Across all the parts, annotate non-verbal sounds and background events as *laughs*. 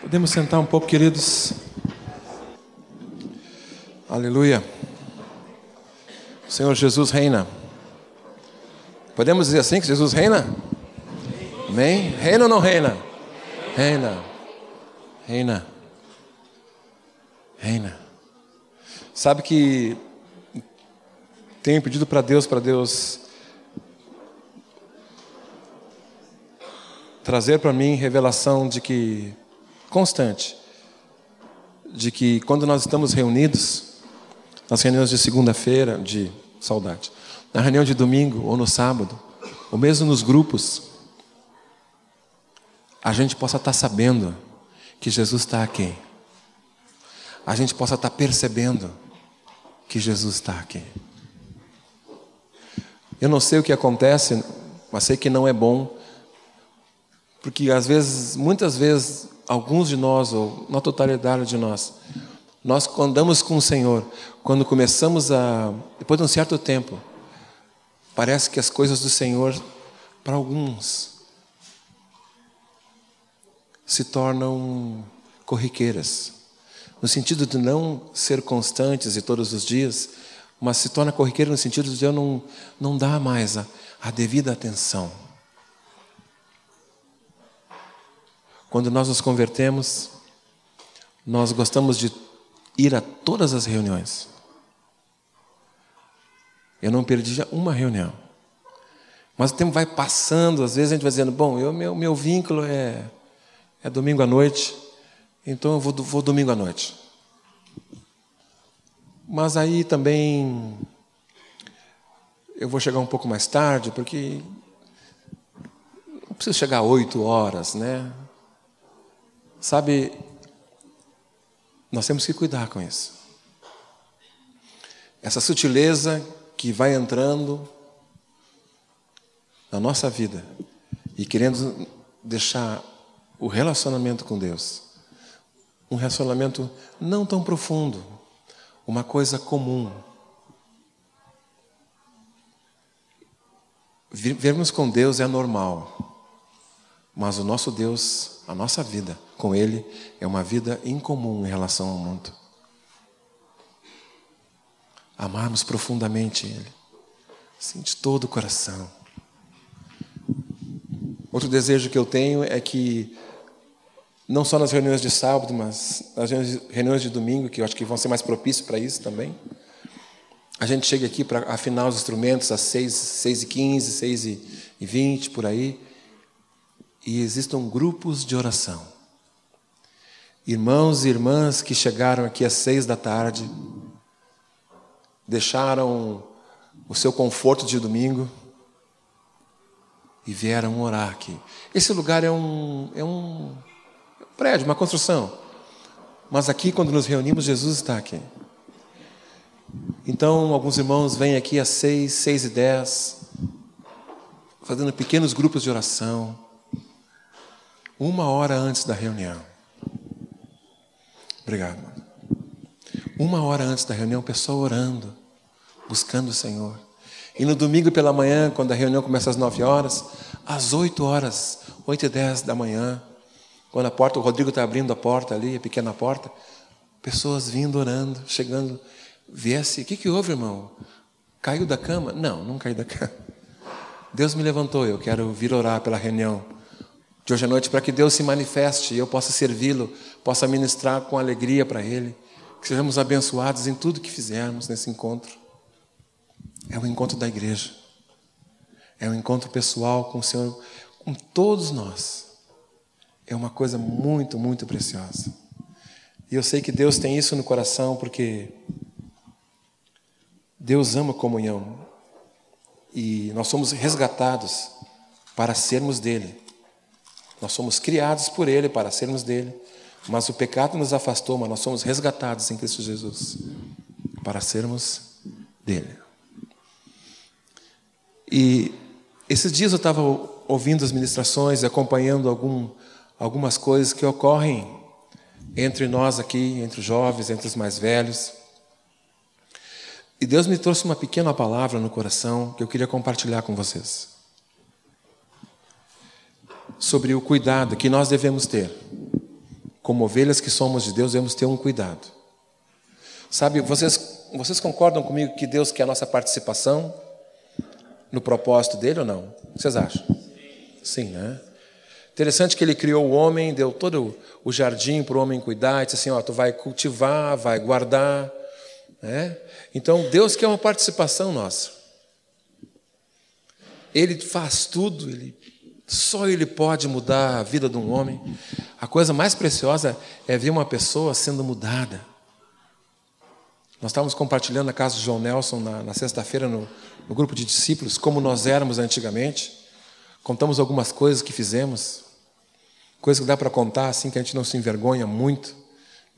Podemos sentar um pouco, queridos. Aleluia. O Senhor Jesus reina. Podemos dizer assim que Jesus reina? Amém? Reina ou não reina? Reina. Reina. Reina. Sabe que tenho pedido para Deus, para Deus trazer para mim revelação de que constante de que quando nós estamos reunidos, nas reuniões de segunda-feira, de saudade, na reunião de domingo ou no sábado, ou mesmo nos grupos, a gente possa estar sabendo que Jesus está aqui. A gente possa estar percebendo que Jesus está aqui. Eu não sei o que acontece, mas sei que não é bom porque às vezes, muitas vezes, alguns de nós, ou na totalidade de nós, nós andamos com o Senhor, quando começamos a, depois de um certo tempo, parece que as coisas do Senhor, para alguns, se tornam corriqueiras, no sentido de não ser constantes e todos os dias, mas se torna corriqueira no sentido de eu não, não dar mais a, a devida atenção. Quando nós nos convertemos, nós gostamos de ir a todas as reuniões. Eu não perdi uma reunião. Mas o tempo vai passando, às vezes a gente vai dizendo, bom, eu, meu, meu vínculo é, é domingo à noite, então eu vou, vou domingo à noite. Mas aí também eu vou chegar um pouco mais tarde, porque não preciso chegar oito horas, né? Sabe, nós temos que cuidar com isso. Essa sutileza que vai entrando na nossa vida e querendo deixar o relacionamento com Deus um relacionamento não tão profundo, uma coisa comum. Vermos com Deus é normal, mas o nosso Deus, a nossa vida, com Ele é uma vida incomum em relação ao mundo. Amarmos profundamente Ele, assim, de todo o coração. Outro desejo que eu tenho é que, não só nas reuniões de sábado, mas nas reuniões de domingo, que eu acho que vão ser mais propícios para isso também, a gente chegue aqui para afinar os instrumentos às 6, 6 e 15, 6 e 20, por aí, e existam grupos de oração irmãos e irmãs que chegaram aqui às seis da tarde, deixaram o seu conforto de domingo e vieram orar aqui. Esse lugar é um, é um prédio, uma construção. Mas aqui, quando nos reunimos, Jesus está aqui. Então, alguns irmãos vêm aqui às seis, seis e dez, fazendo pequenos grupos de oração, uma hora antes da reunião. Obrigado. Uma hora antes da reunião, pessoa orando, buscando o Senhor. E no domingo pela manhã, quando a reunião começa às nove horas, às oito horas, oito e dez da manhã, quando a porta, o Rodrigo está abrindo a porta ali, a pequena porta, pessoas vindo orando, chegando, viesse, o que, que houve, irmão? Caiu da cama? Não, não caí da cama. Deus me levantou, eu quero vir orar pela reunião de hoje à noite para que Deus se manifeste e eu possa servi-lo, possa ministrar com alegria para Ele, que sejamos abençoados em tudo que fizermos nesse encontro. É o encontro da igreja, é o encontro pessoal com o Senhor, com todos nós. É uma coisa muito, muito preciosa. E eu sei que Deus tem isso no coração porque Deus ama comunhão e nós somos resgatados para sermos dele. Nós somos criados por Ele para sermos dele, mas o pecado nos afastou, mas nós somos resgatados em Cristo Jesus para sermos dele. E esses dias eu estava ouvindo as ministrações e acompanhando algum, algumas coisas que ocorrem entre nós aqui, entre os jovens, entre os mais velhos. E Deus me trouxe uma pequena palavra no coração que eu queria compartilhar com vocês sobre o cuidado que nós devemos ter como ovelhas que somos de Deus, devemos ter um cuidado. Sabe, vocês, vocês concordam comigo que Deus quer a nossa participação no propósito dele ou não? O que vocês acham? Sim, né? Interessante que ele criou o homem, deu todo o jardim para o homem cuidar, disse assim: ó, tu vai cultivar, vai guardar. Né? Então, Deus quer uma participação nossa. Ele faz tudo, ele, só Ele pode mudar a vida de um homem. A coisa mais preciosa é ver uma pessoa sendo mudada. Nós estávamos compartilhando na casa de João Nelson na, na sexta-feira no, no grupo de discípulos, como nós éramos antigamente. Contamos algumas coisas que fizemos, coisas que dá para contar assim que a gente não se envergonha muito,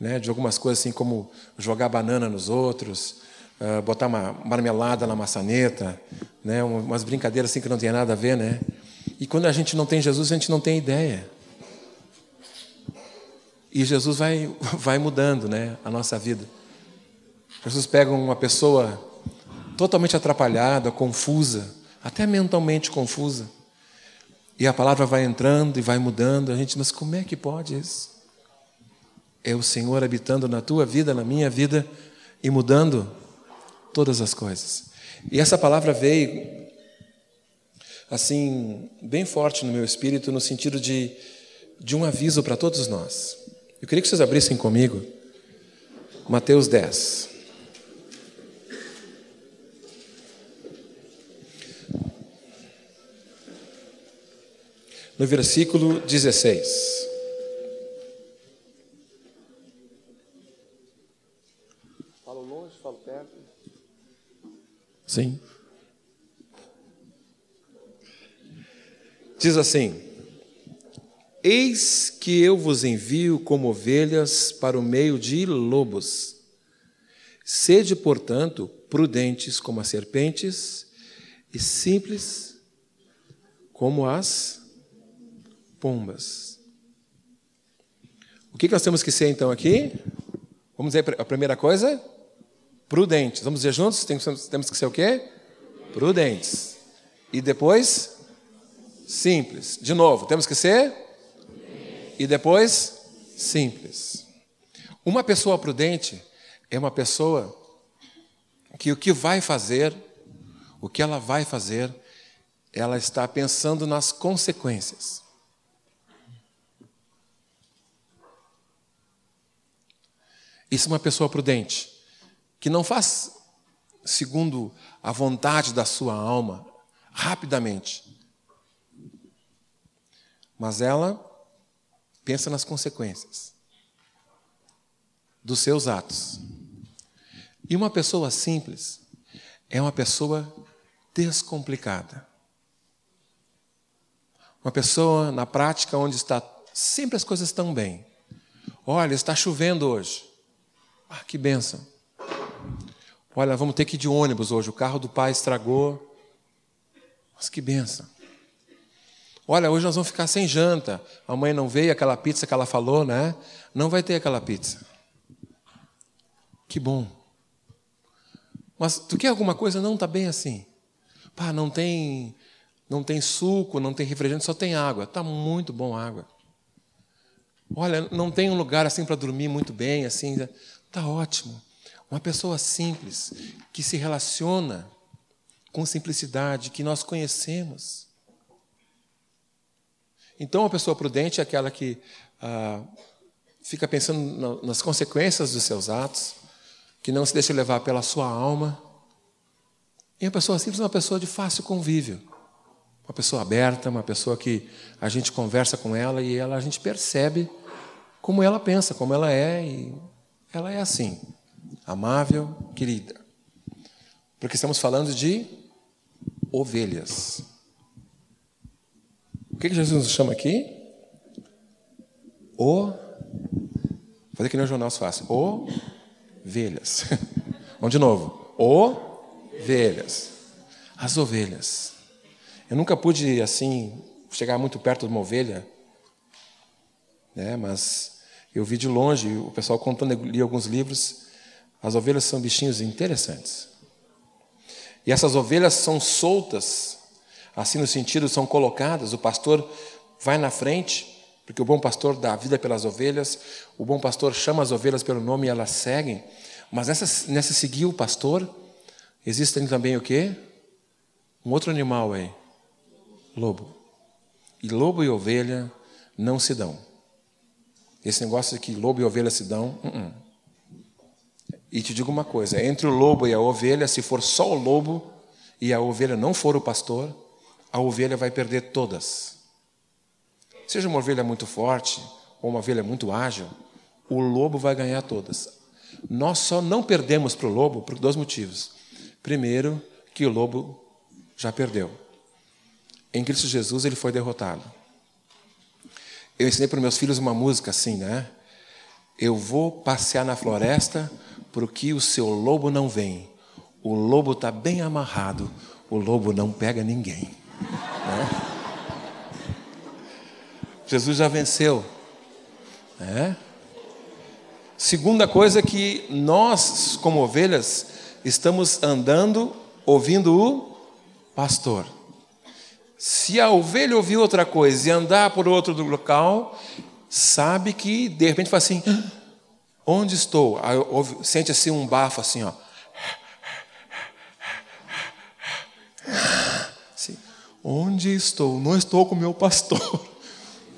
né? De algumas coisas assim como jogar banana nos outros, uh, botar uma marmelada na maçaneta, né? Umas brincadeiras assim que não tem nada a ver, né? E quando a gente não tem Jesus, a gente não tem ideia. E Jesus vai, *laughs* vai mudando né, a nossa vida. Jesus pega uma pessoa totalmente atrapalhada, confusa, até mentalmente confusa. E a palavra vai entrando e vai mudando. A gente, mas como é que pode isso? É o Senhor habitando na tua vida, na minha vida e mudando todas as coisas. E essa palavra veio assim bem forte no meu espírito no sentido de de um aviso para todos nós. Eu queria que vocês abrissem comigo Mateus 10. no versículo 16. Falo longe, falo perto. Sim. Diz assim: Eis que eu vos envio como ovelhas para o meio de lobos. Sede, portanto, prudentes como as serpentes e simples como as pombas. O que nós temos que ser então aqui? Vamos dizer a primeira coisa? Prudentes. Vamos dizer juntos? Temos que ser o quê? Prudentes. E depois? Simples. De novo, temos que ser? E depois? Simples. Uma pessoa prudente é uma pessoa que o que vai fazer, o que ela vai fazer, ela está pensando nas consequências. Isso é uma pessoa prudente, que não faz segundo a vontade da sua alma, rapidamente. Mas ela pensa nas consequências dos seus atos. E uma pessoa simples é uma pessoa descomplicada. Uma pessoa, na prática, onde está sempre as coisas estão bem. Olha, está chovendo hoje. Ah, que benção. Olha, vamos ter que ir de ônibus hoje. O carro do pai estragou. Mas que benção. Olha, hoje nós vamos ficar sem janta. A mãe não veio, aquela pizza que ela falou, né? Não vai ter aquela pizza. Que bom. Mas tu quer alguma coisa? Não, está bem assim. Pá, não tem, não tem suco, não tem refrigerante, só tem água. Está muito bom a água. Olha, não tem um lugar assim para dormir muito bem, assim. Está ótimo. Uma pessoa simples, que se relaciona com simplicidade, que nós conhecemos. Então, uma pessoa prudente é aquela que ah, fica pensando nas consequências dos seus atos, que não se deixa levar pela sua alma. E uma pessoa simples é uma pessoa de fácil convívio. Uma pessoa aberta, uma pessoa que a gente conversa com ela e ela, a gente percebe como ela pensa, como ela é, e ela é assim, amável, querida. Porque estamos falando de ovelhas. O que, que Jesus nos chama aqui? O. Fazer que nem o jornal faz. Ovelhas. *laughs* Vamos de novo. Ovelhas. As ovelhas. Eu nunca pude, assim, chegar muito perto de uma ovelha, né? mas eu vi de longe o pessoal contando, li alguns livros. As ovelhas são bichinhos interessantes. E essas ovelhas são soltas, assim no sentido, são colocadas. O pastor vai na frente porque o bom pastor dá a vida pelas ovelhas, o bom pastor chama as ovelhas pelo nome e elas seguem. Mas nessa, nessa seguir o pastor, existem também o quê? Um outro animal aí, lobo. E lobo e ovelha não se dão. Esse negócio de que lobo e ovelha se dão, uh -uh. E te digo uma coisa: entre o lobo e a ovelha, se for só o lobo e a ovelha não for o pastor, a ovelha vai perder todas. Seja uma ovelha muito forte ou uma ovelha muito ágil, o lobo vai ganhar todas. Nós só não perdemos para o lobo por dois motivos. Primeiro, que o lobo já perdeu. Em Cristo Jesus ele foi derrotado. Eu ensinei para meus filhos uma música assim, né? Eu vou passear na floresta porque o seu lobo não vem. O lobo está bem amarrado, o lobo não pega ninguém. Né? Jesus já venceu. Né? Segunda coisa que nós, como ovelhas, estamos andando ouvindo o pastor. Se a ovelha ouvir outra coisa e andar por outro local, sabe que de repente fala assim: ah, onde estou? Aí, sente assim um bafo assim, ó. Onde estou? Não estou com meu pastor. *laughs*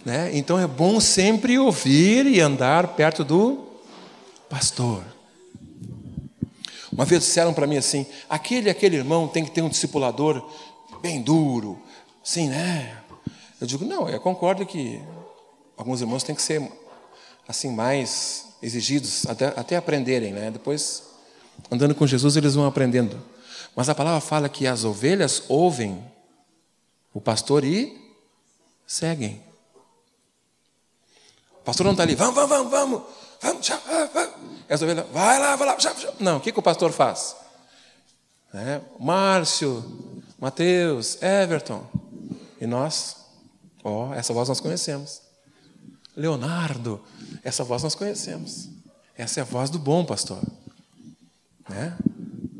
Né? Então é bom sempre ouvir e andar perto do pastor. Uma vez disseram para mim assim: aquele aquele irmão tem que ter um discipulador bem duro, sim, né? Eu digo: não, eu concordo que alguns irmãos têm que ser assim mais exigidos até, até aprenderem, né? Depois, andando com Jesus, eles vão aprendendo. Mas a palavra fala que as ovelhas ouvem o pastor e seguem. O pastor não está ali, vamos, vamos, vamos, vamos, vamos. Essa ovelha, vai lá, vai lá. Não, o que, que o pastor faz? É, Márcio, Mateus, Everton. E nós, ó, oh, essa voz nós conhecemos. Leonardo, essa voz nós conhecemos. Essa é a voz do bom pastor. Né?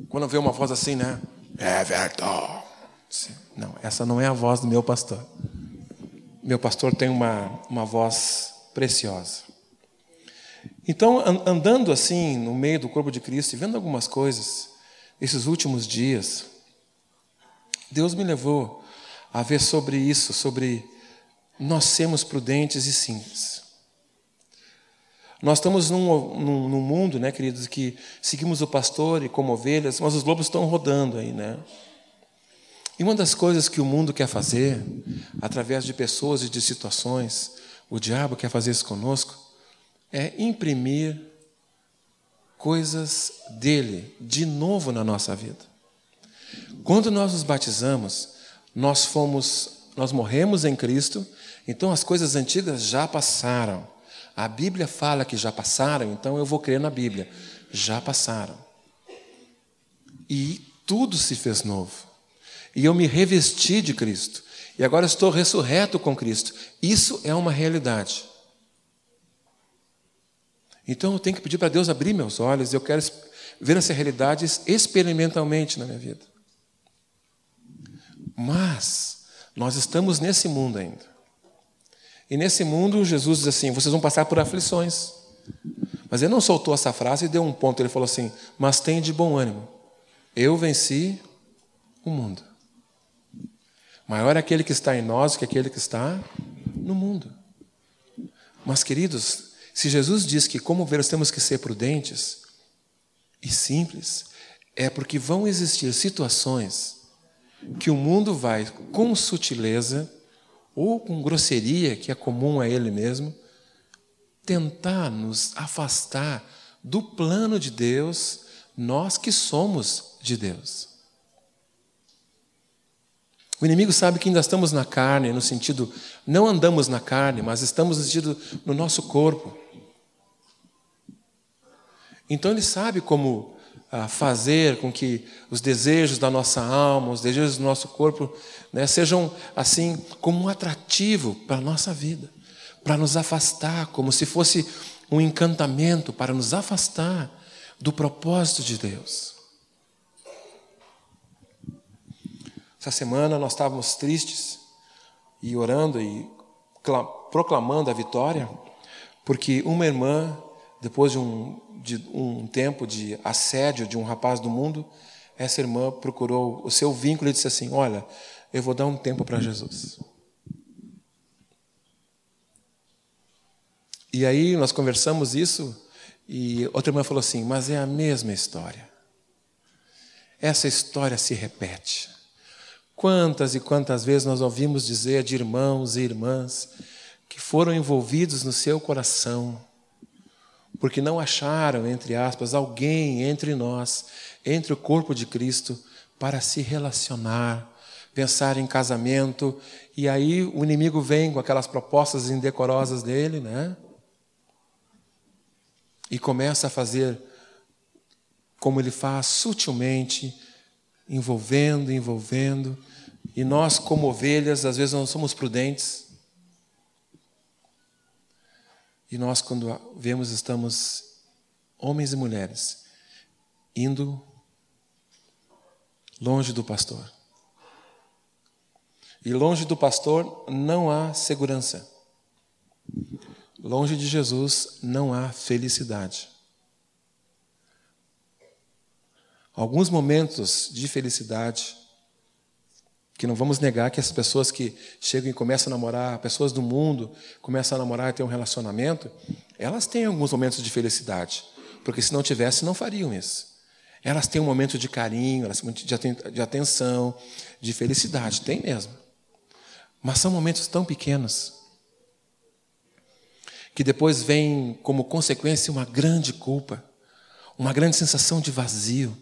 Quando vê uma voz assim, né? Everton. Não, essa não é a voz do meu pastor. Meu pastor tem uma, uma voz preciosa. Então, andando assim no meio do corpo de Cristo e vendo algumas coisas, esses últimos dias, Deus me levou a ver sobre isso, sobre nós sermos prudentes e simples. Nós estamos num, num, num, mundo, né, queridos, que seguimos o pastor e como ovelhas, mas os lobos estão rodando aí, né? E uma das coisas que o mundo quer fazer, através de pessoas e de situações, o diabo quer fazer isso conosco, é imprimir coisas dele de novo na nossa vida. Quando nós nos batizamos, nós fomos, nós morremos em Cristo, então as coisas antigas já passaram. A Bíblia fala que já passaram, então eu vou crer na Bíblia. Já passaram. E tudo se fez novo. E eu me revesti de Cristo. E agora estou ressurreto com Cristo. Isso é uma realidade. Então eu tenho que pedir para Deus abrir meus olhos, eu quero ver essa realidade experimentalmente na minha vida. Mas nós estamos nesse mundo ainda. E nesse mundo, Jesus diz assim: vocês vão passar por aflições. Mas ele não soltou essa frase e deu um ponto. Ele falou assim: mas tem de bom ânimo. Eu venci o mundo. Maior é aquele que está em nós que aquele que está no mundo. Mas, queridos, se Jesus diz que, como ovelhas, temos que ser prudentes e simples, é porque vão existir situações que o mundo vai, com sutileza ou com grosseria, que é comum a ele mesmo, tentar nos afastar do plano de Deus, nós que somos de Deus. O inimigo sabe que ainda estamos na carne, no sentido, não andamos na carne, mas estamos no sentido no nosso corpo. Então ele sabe como ah, fazer com que os desejos da nossa alma, os desejos do nosso corpo, né, sejam assim como um atrativo para a nossa vida, para nos afastar, como se fosse um encantamento para nos afastar do propósito de Deus. Essa semana nós estávamos tristes e orando e proclamando a vitória, porque uma irmã, depois de um, de um tempo de assédio de um rapaz do mundo, essa irmã procurou o seu vínculo e disse assim: Olha, eu vou dar um tempo para Jesus. E aí nós conversamos isso e outra irmã falou assim: Mas é a mesma história. Essa história se repete. Quantas e quantas vezes nós ouvimos dizer de irmãos e irmãs que foram envolvidos no seu coração, porque não acharam, entre aspas, alguém entre nós, entre o corpo de Cristo, para se relacionar, pensar em casamento, e aí o inimigo vem com aquelas propostas indecorosas dele, né? E começa a fazer como ele faz sutilmente, envolvendo, envolvendo, e nós, como ovelhas, às vezes não somos prudentes. E nós, quando vemos, estamos homens e mulheres indo longe do pastor. E longe do pastor não há segurança. Longe de Jesus não há felicidade. Alguns momentos de felicidade que não vamos negar que as pessoas que chegam e começam a namorar, pessoas do mundo, começam a namorar e ter um relacionamento, elas têm alguns momentos de felicidade, porque se não tivesse, não fariam isso. Elas têm um momento de carinho, elas de atenção, de felicidade, tem mesmo. Mas são momentos tão pequenos que depois vem como consequência uma grande culpa, uma grande sensação de vazio.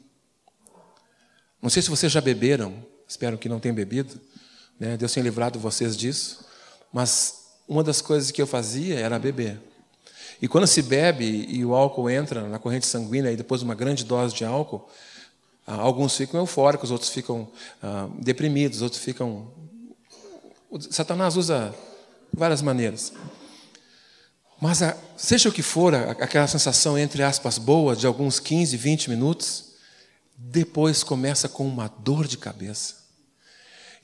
Não sei se vocês já beberam espero que não tenham bebido, né? Deus tenha livrado vocês disso, mas uma das coisas que eu fazia era beber. E quando se bebe e o álcool entra na corrente sanguínea e depois uma grande dose de álcool, ah, alguns ficam eufóricos, outros ficam ah, deprimidos, outros ficam. Satanás usa várias maneiras. Mas a, seja o que for, aquela sensação, entre aspas, boa, de alguns 15, 20 minutos, depois começa com uma dor de cabeça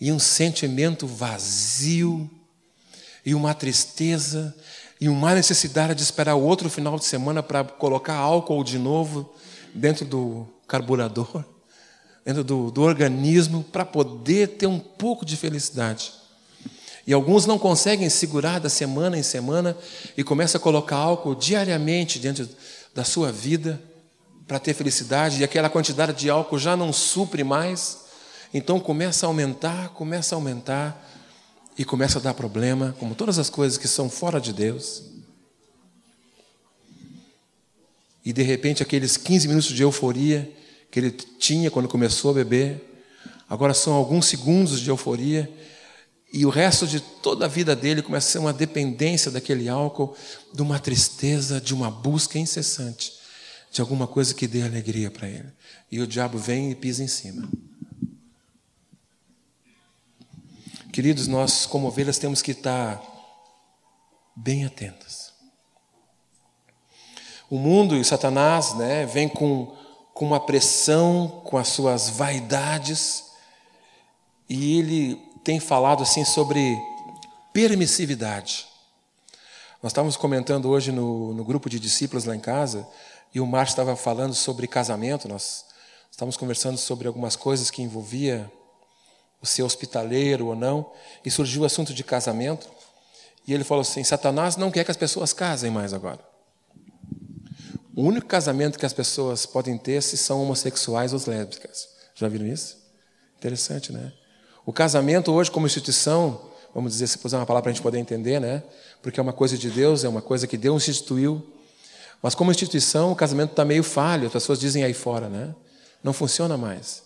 e um sentimento vazio, e uma tristeza, e uma necessidade de esperar outro final de semana para colocar álcool de novo dentro do carburador, *laughs* dentro do, do organismo, para poder ter um pouco de felicidade. E alguns não conseguem segurar da semana em semana e começam a colocar álcool diariamente dentro da sua vida para ter felicidade, e aquela quantidade de álcool já não supre mais então começa a aumentar, começa a aumentar e começa a dar problema, como todas as coisas que são fora de Deus. E de repente aqueles 15 minutos de euforia que ele tinha quando começou a beber, agora são alguns segundos de euforia e o resto de toda a vida dele começa a ser uma dependência daquele álcool, de uma tristeza, de uma busca incessante de alguma coisa que dê alegria para ele. E o diabo vem e pisa em cima. Queridos, nós, como ovelhas, temos que estar bem atentos. O mundo e Satanás né, vem com, com uma pressão, com as suas vaidades, e ele tem falado assim sobre permissividade. Nós estávamos comentando hoje no, no grupo de discípulos lá em casa, e o Márcio estava falando sobre casamento, nós estávamos conversando sobre algumas coisas que envolvia ser hospitaleiro ou não, e surgiu o assunto de casamento, e ele falou assim: Satanás não quer que as pessoas casem mais agora. O único casamento que as pessoas podem ter se são homossexuais ou lésbicas. Já viram isso? Interessante, né? O casamento hoje, como instituição, vamos dizer, se puser uma palavra para a gente poder entender, né? Porque é uma coisa de Deus, é uma coisa que Deus instituiu. Mas como instituição, o casamento está meio falho, as pessoas dizem aí fora, né? Não funciona mais.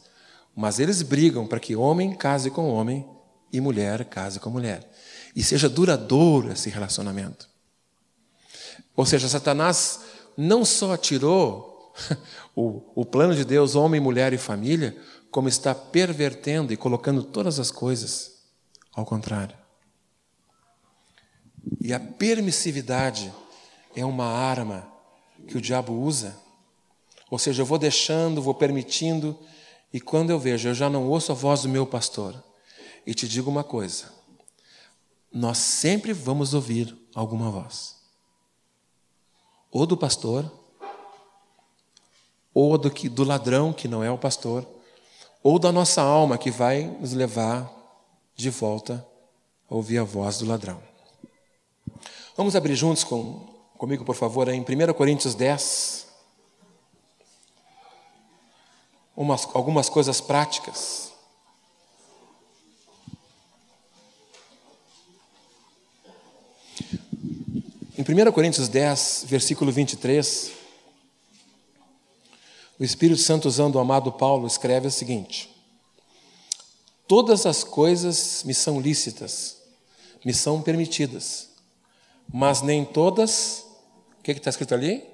Mas eles brigam para que homem case com homem e mulher case com mulher. E seja duradouro esse relacionamento. Ou seja, Satanás não só tirou *laughs* o, o plano de Deus, homem, mulher e família, como está pervertendo e colocando todas as coisas ao contrário. E a permissividade é uma arma que o diabo usa. Ou seja, eu vou deixando, vou permitindo e quando eu vejo, eu já não ouço a voz do meu pastor. E te digo uma coisa: nós sempre vamos ouvir alguma voz. Ou do pastor, ou do, que, do ladrão, que não é o pastor, ou da nossa alma, que vai nos levar de volta a ouvir a voz do ladrão. Vamos abrir juntos com, comigo, por favor, em 1 Coríntios 10. Umas, algumas coisas práticas. Em 1 Coríntios 10, versículo 23, o Espírito Santo, usando o amado Paulo, escreve o seguinte: Todas as coisas me são lícitas, me são permitidas, mas nem todas, o que está escrito ali?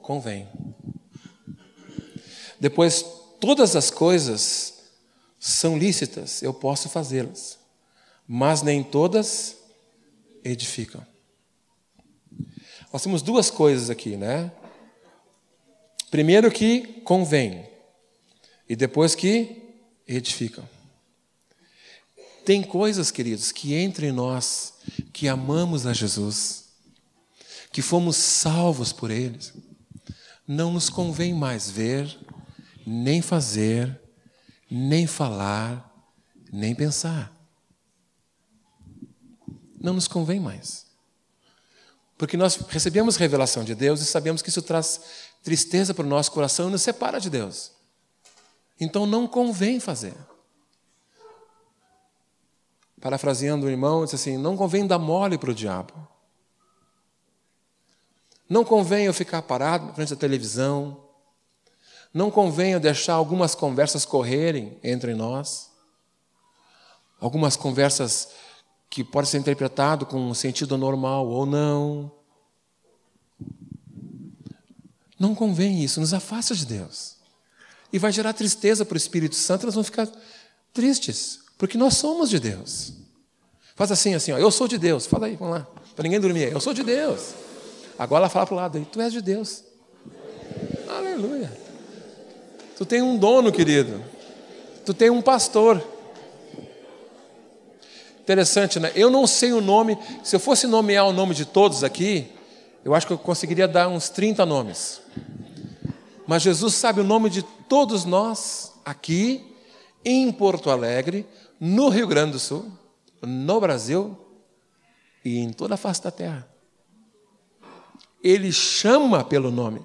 Convém. Depois, todas as coisas são lícitas, eu posso fazê-las, mas nem todas edificam. Nós temos duas coisas aqui, né? Primeiro que convém, e depois que edificam. Tem coisas, queridos, que entre nós, que amamos a Jesus, que fomos salvos por Ele, não nos convém mais ver, nem fazer, nem falar, nem pensar. Não nos convém mais. Porque nós recebemos revelação de Deus e sabemos que isso traz tristeza para o nosso coração e nos separa de Deus. Então não convém fazer. Parafraseando o irmão, disse assim: não convém dar mole para o diabo. Não convém eu ficar parado na frente da televisão. Não convém eu deixar algumas conversas correrem entre nós. Algumas conversas que pode ser interpretado com um sentido normal ou não. Não convém isso, nos afasta de Deus. E vai gerar tristeza para o Espírito Santo, elas vão ficar tristes, porque nós somos de Deus. Faz assim, assim, ó, eu sou de Deus. Fala aí, vamos lá, para ninguém dormir. Eu sou de Deus. Agora ela fala para o lado aí, tu és de Deus. Aleluia. Tu tem um dono, querido. Tu tem um pastor. Interessante, né? Eu não sei o nome, se eu fosse nomear o nome de todos aqui, eu acho que eu conseguiria dar uns 30 nomes. Mas Jesus sabe o nome de todos nós aqui, em Porto Alegre, no Rio Grande do Sul, no Brasil e em toda a face da terra. Ele chama pelo nome.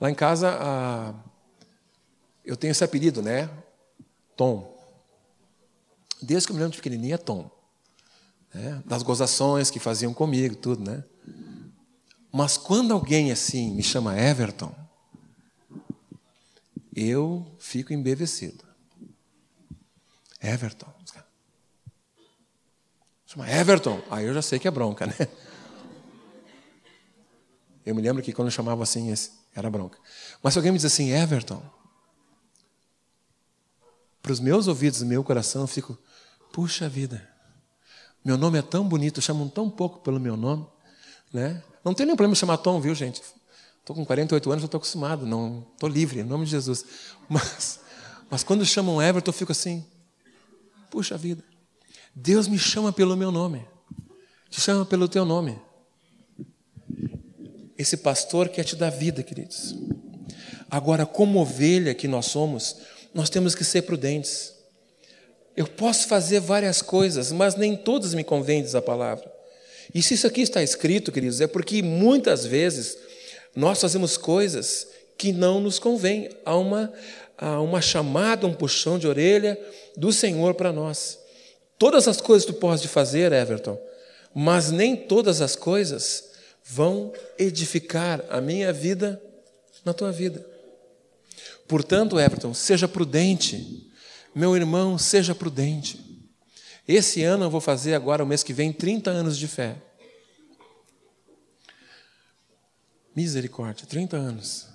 Lá em casa, ah, eu tenho esse apelido, né? Tom. Desde que eu me lembro de pequenininha, é Tom. É, das gozações que faziam comigo, tudo, né? Mas quando alguém assim me chama Everton, eu fico embevecido. Everton. Chama Everton. Aí eu já sei que é bronca, né? Eu me lembro que quando eu chamava assim, era bronca. Mas se alguém me diz assim, Everton, para os meus ouvidos, meu coração, eu fico, puxa vida, meu nome é tão bonito, chamam tão pouco pelo meu nome, né? Não tem nenhum problema chamar Tom, viu, gente? Estou com 48 anos, já estou acostumado, não estou livre, em nome de Jesus. *laughs* Mas, mas quando chamam Everton, eu fico assim, puxa vida, Deus me chama pelo meu nome, te chama pelo teu nome. Esse pastor quer te dar vida, queridos. Agora, como ovelha que nós somos, nós temos que ser prudentes. Eu posso fazer várias coisas, mas nem todas me convêm, diz a palavra. E se isso aqui está escrito, queridos, é porque muitas vezes nós fazemos coisas que não nos convêm. Há uma, há uma chamada, um puxão de orelha do Senhor para nós. Todas as coisas tu podes fazer, Everton, mas nem todas as coisas vão edificar a minha vida na tua vida. Portanto, Everton, seja prudente. Meu irmão, seja prudente. Esse ano eu vou fazer agora, o mês que vem, 30 anos de fé. Misericórdia, 30 anos.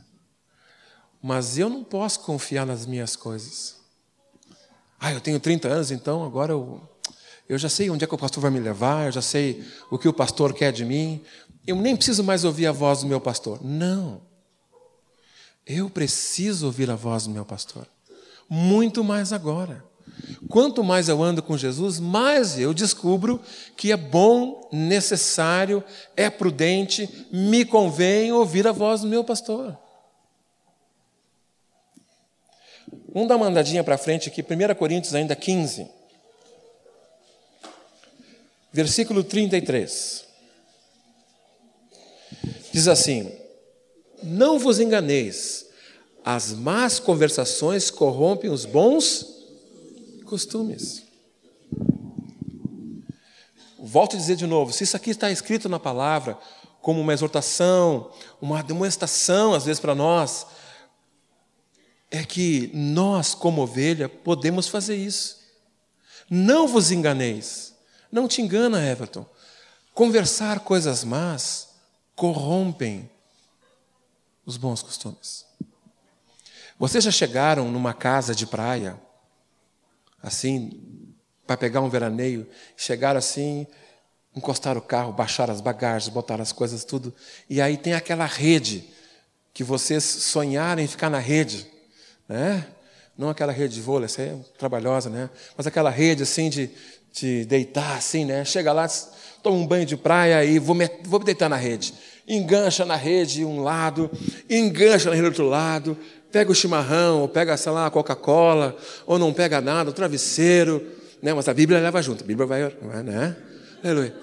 Mas eu não posso confiar nas minhas coisas. Ah, eu tenho 30 anos, então agora eu, eu já sei onde é que o pastor vai me levar, eu já sei o que o pastor quer de mim. Eu nem preciso mais ouvir a voz do meu pastor. Não. Eu preciso ouvir a voz do meu pastor. Muito mais agora. Quanto mais eu ando com Jesus, mais eu descubro que é bom, necessário, é prudente, me convém ouvir a voz do meu pastor. Vamos dar uma andadinha para frente aqui, 1 Coríntios ainda 15, versículo 33. Diz assim: Não vos enganeis, as más conversações corrompem os bons costumes. Volto a dizer de novo: se isso aqui está escrito na palavra, como uma exortação, uma demonstração, às vezes, para nós, é que nós, como ovelha, podemos fazer isso. Não vos enganeis. Não te engana, Everton. Conversar coisas más corrompem os bons costumes. Vocês já chegaram numa casa de praia, assim, para pegar um veraneio, chegaram assim, encostaram o carro, baixaram as bagagens, botaram as coisas tudo, e aí tem aquela rede que vocês sonharam em ficar na rede, né? Não aquela rede de vôlei, essa é trabalhosa, né? Mas aquela rede assim de, de deitar assim, né? Chega lá, toma um banho de praia e vou me, vou me deitar na rede. Engancha na rede um lado, engancha na rede do outro lado, pega o chimarrão, ou pega, sei lá, a Coca-Cola, ou não pega nada, o travesseiro, né? mas a Bíblia leva junto, a Bíblia vai, né? Aleluia.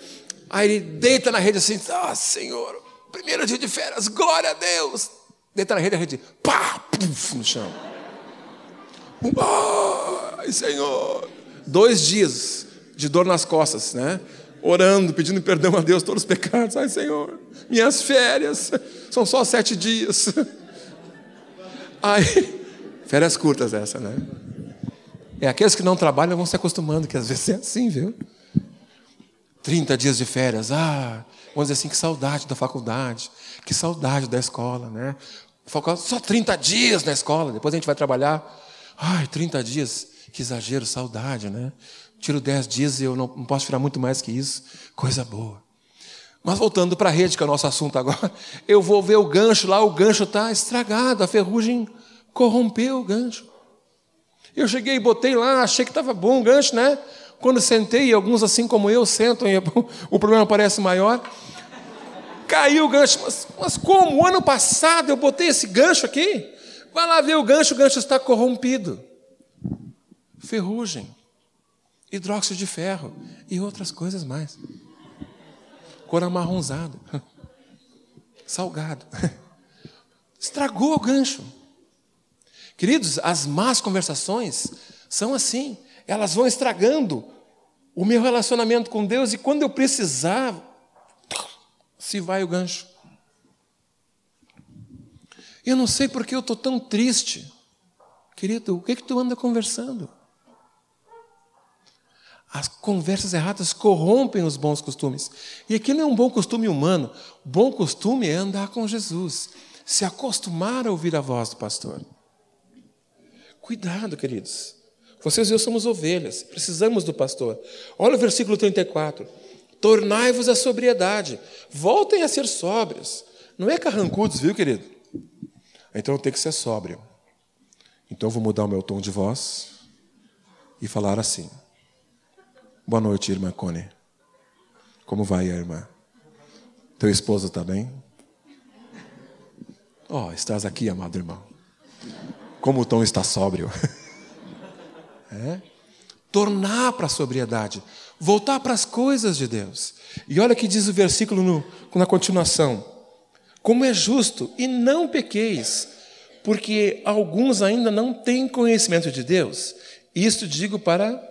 Aí ele deita na rede assim, ah, Senhor, primeiro dia de férias, glória a Deus. Deita na rede, a rede, pá, puf, no chão. Ai, Senhor. Dois dias de dor nas costas, né? Orando, pedindo perdão a Deus todos os pecados. Ai, Senhor, minhas férias são só sete dias. Aí, férias curtas essa, né? É, aqueles que não trabalham vão se acostumando, que às vezes é assim, viu? 30 dias de férias, ah, vamos dizer assim, que saudade da faculdade, que saudade da escola, né? Só 30 dias na escola, depois a gente vai trabalhar. Ai, 30 dias, que exagero, saudade, né? Tiro 10 dias e eu não, não posso tirar muito mais que isso. Coisa boa. Mas voltando para a rede, que é o nosso assunto agora, *laughs* eu vou ver o gancho lá, o gancho está estragado, a ferrugem corrompeu o gancho. Eu cheguei e botei lá, achei que estava bom o gancho, né? Quando sentei, alguns assim como eu sentam e *laughs* o problema parece maior. Caiu o gancho, mas, mas como? Ano passado eu botei esse gancho aqui? Vai lá ver o gancho, o gancho está corrompido. Ferrugem, hidróxido de ferro e outras coisas mais cor amarronzada, *laughs* salgado. *laughs* Estragou o gancho. Queridos, as más conversações são assim, elas vão estragando o meu relacionamento com Deus e quando eu precisar, se vai o gancho. Eu não sei porque eu estou tão triste. Querido, o que, que tu anda conversando? As conversas erradas corrompem os bons costumes. E aqui não é um bom costume humano. Bom costume é andar com Jesus, se acostumar a ouvir a voz do pastor. Cuidado, queridos. Vocês e eu somos ovelhas, precisamos do pastor. Olha o versículo 34. Tornai-vos a sobriedade, voltem a ser sóbrios. Não é carrancudos, viu, querido? Então tenho que ser sóbrio. Então eu vou mudar o meu tom de voz e falar assim. Boa noite, irmã Cone. Como vai, irmã? Teu esposo está bem? Oh, estás aqui, amado irmão. Como o tom está sóbrio. *laughs* É? Tornar para a sobriedade. Voltar para as coisas de Deus. E olha que diz o versículo no, na continuação. Como é justo, e não pequeis, porque alguns ainda não têm conhecimento de Deus. Isto digo para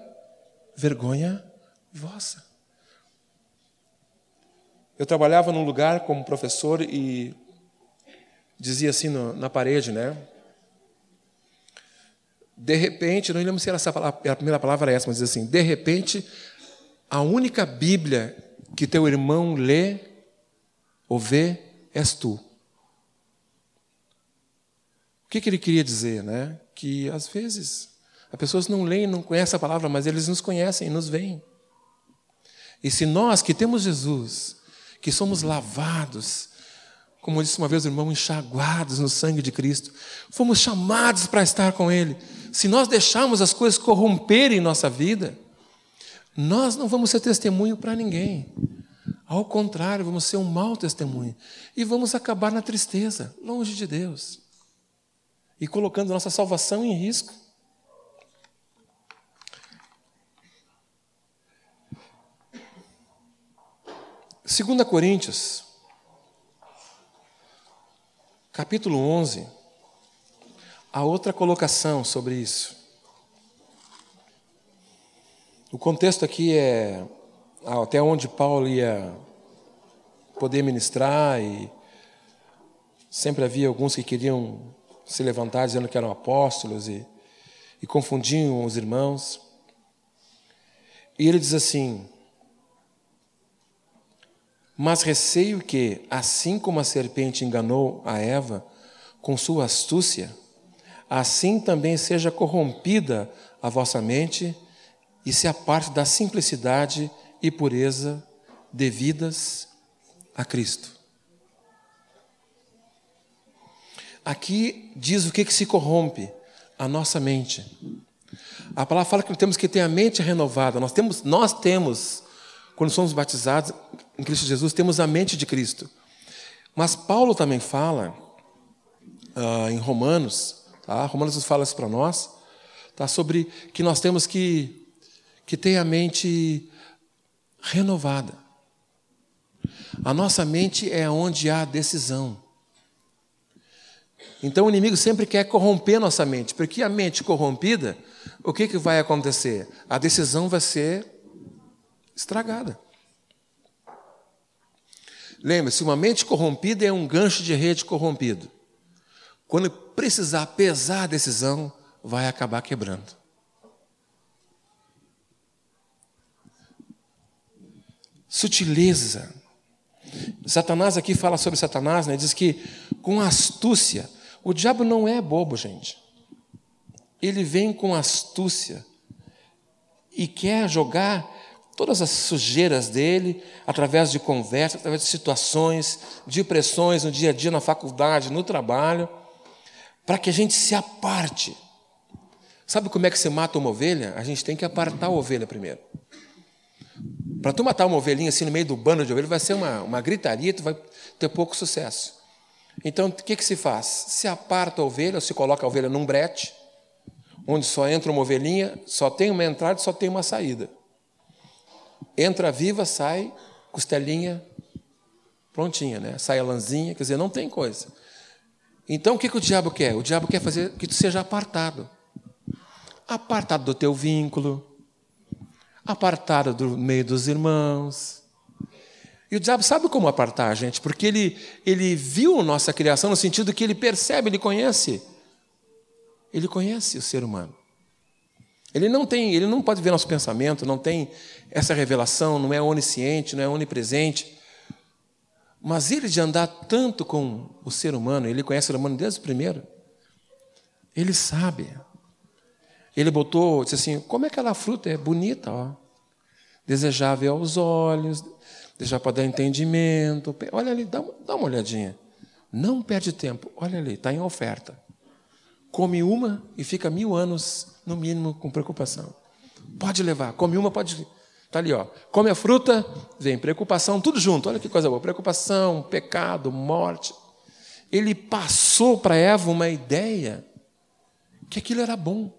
vergonha vossa. Eu trabalhava num lugar como professor e dizia assim no, na parede, né? De repente, não lembro se era essa palavra, a primeira palavra era essa, mas diz assim: de repente, a única Bíblia que teu irmão lê ou vê és tu. O que, que ele queria dizer, né? Que às vezes as pessoas não leem, não conhecem a palavra, mas eles nos conhecem, nos veem. E se nós que temos Jesus, que somos lavados como disse uma vez o irmão, enxaguados no sangue de Cristo. Fomos chamados para estar com Ele. Se nós deixarmos as coisas corromperem nossa vida, nós não vamos ser testemunho para ninguém. Ao contrário, vamos ser um mau testemunho. E vamos acabar na tristeza, longe de Deus. E colocando nossa salvação em risco. Segunda Coríntios, capítulo 11, a outra colocação sobre isso. O contexto aqui é até onde Paulo ia poder ministrar e sempre havia alguns que queriam se levantar dizendo que eram apóstolos e, e confundiam os irmãos. E ele diz assim: Mas receio que, assim como a serpente enganou a Eva com sua astúcia, assim também seja corrompida a vossa mente e se aparte da simplicidade e pureza devidas a Cristo. Aqui diz o que, que se corrompe? A nossa mente. A palavra fala que temos que ter a mente renovada. Nós temos, nós temos, quando somos batizados em Cristo Jesus, temos a mente de Cristo. Mas Paulo também fala uh, em Romanos, tá? Romanos fala isso para nós, tá? sobre que nós temos que, que ter a mente renovada. A nossa mente é onde há decisão. Então o inimigo sempre quer corromper nossa mente, porque a mente corrompida, o que, que vai acontecer? A decisão vai ser estragada. Lembre-se, uma mente corrompida é um gancho de rede corrompido. Quando precisar pesar a decisão, vai acabar quebrando. Sutileza. Satanás aqui fala sobre Satanás, né? diz que com astúcia. O diabo não é bobo, gente. Ele vem com astúcia e quer jogar todas as sujeiras dele através de conversas, através de situações, de pressões no dia a dia, na faculdade, no trabalho, para que a gente se aparte. Sabe como é que se mata uma ovelha? A gente tem que apartar a ovelha primeiro. Para tu matar uma ovelhinha assim no meio do bando de ovelhas, vai ser uma, uma gritaria, tu vai ter pouco sucesso. Então, o que, que se faz? Se aparta a ovelha, se coloca a ovelha num brete, onde só entra uma ovelhinha, só tem uma entrada e só tem uma saída. Entra viva, sai, costelinha prontinha, né? Sai a lãzinha, quer dizer, não tem coisa. Então, o que, que o diabo quer? O diabo quer fazer que tu seja apartado. Apartado do teu vínculo, apartada do meio dos irmãos. E o diabo sabe como apartar a gente, porque ele, ele viu nossa criação no sentido que ele percebe, ele conhece. Ele conhece o ser humano. Ele não tem, ele não pode ver nosso pensamento, não tem essa revelação, não é onisciente, não é onipresente. Mas ele de andar tanto com o ser humano, ele conhece o ser humano desde o primeiro. Ele sabe. Ele botou, disse assim: como é aquela fruta? É bonita, ó. Desejável aos olhos, deixar para dar entendimento. Olha ali, dá, dá uma olhadinha. Não perde tempo. Olha ali, está em oferta. Come uma e fica mil anos, no mínimo, com preocupação. Pode levar. Come uma, pode. Está ali, ó. Come a fruta, vem preocupação, tudo junto. Olha que coisa boa. Preocupação, pecado, morte. Ele passou para Eva uma ideia que aquilo era bom.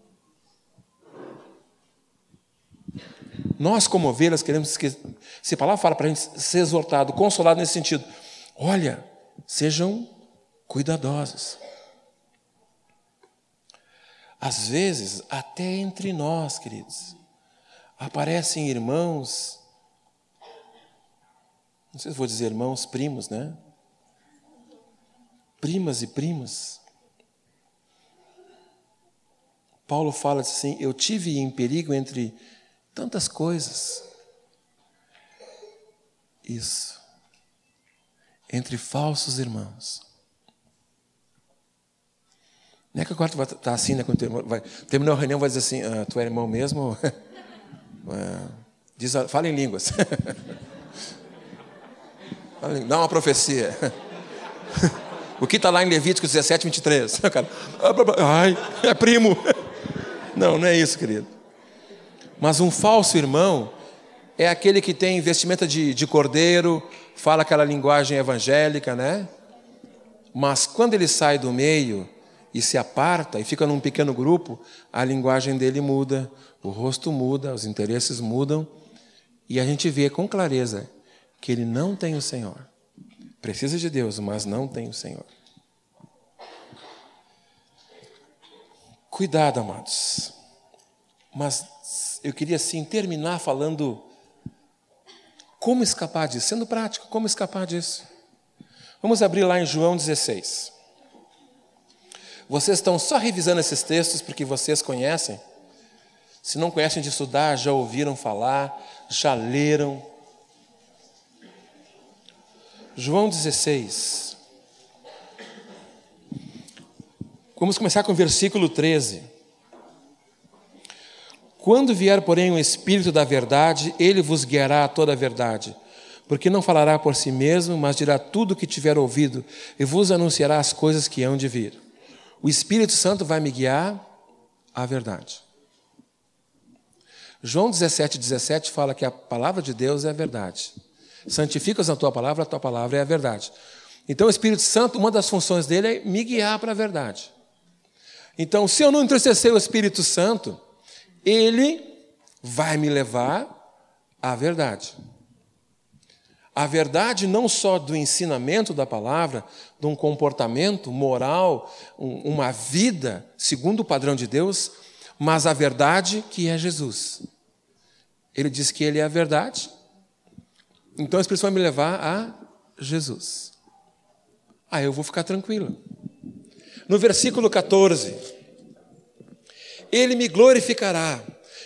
Nós, como ovelhas, queremos que. Se a palavra fala para a gente ser exortado, consolado nesse sentido. Olha, sejam cuidadosos. Às vezes, até entre nós, queridos, aparecem irmãos, não sei se vou dizer irmãos, primos, né? Primas e primos. Paulo fala assim: Eu tive em perigo entre Tantas coisas. Isso. Entre falsos irmãos. Não é que agora tu vai estar tá assim, né? Quando vai, terminou a reunião, vai dizer assim: ah, Tu é irmão mesmo? *laughs* Ah, diz, fala em línguas. *laughs* Dá uma profecia. *laughs* o que está lá em Levítico 17, 23? Cara, ai, é primo. Não, não é isso, querido. Mas um falso irmão é aquele que tem vestimenta de, de cordeiro, fala aquela linguagem evangélica, né? Mas quando ele sai do meio e se aparta e fica num pequeno grupo, a linguagem dele muda, o rosto muda, os interesses mudam, e a gente vê com clareza que ele não tem o Senhor. Precisa de Deus, mas não tem o Senhor. Cuidado, amados. Mas eu queria sim terminar falando como escapar disso, sendo prático, como escapar disso. Vamos abrir lá em João 16. Vocês estão só revisando esses textos porque vocês conhecem? Se não conhecem de estudar, já ouviram falar, já leram. João 16. Vamos começar com o versículo 13. Quando vier, porém, o Espírito da verdade, ele vos guiará a toda a verdade. Porque não falará por si mesmo, mas dirá tudo o que tiver ouvido e vos anunciará as coisas que hão de vir. O Espírito Santo vai me guiar à verdade. João 17, 17 fala que a palavra de Deus é a verdade. Santificas na tua palavra, a tua palavra é a verdade. Então o Espírito Santo, uma das funções dele é me guiar para a verdade. Então, se eu não entristecer o Espírito Santo, ele vai me levar à verdade. A verdade não só do ensinamento da palavra, de um comportamento moral, uma vida segundo o padrão de Deus, mas a verdade que é Jesus. Ele diz que ele é a verdade, então a expressão vai me levar a Jesus. Aí eu vou ficar tranquilo. No versículo 14, ele me glorificará.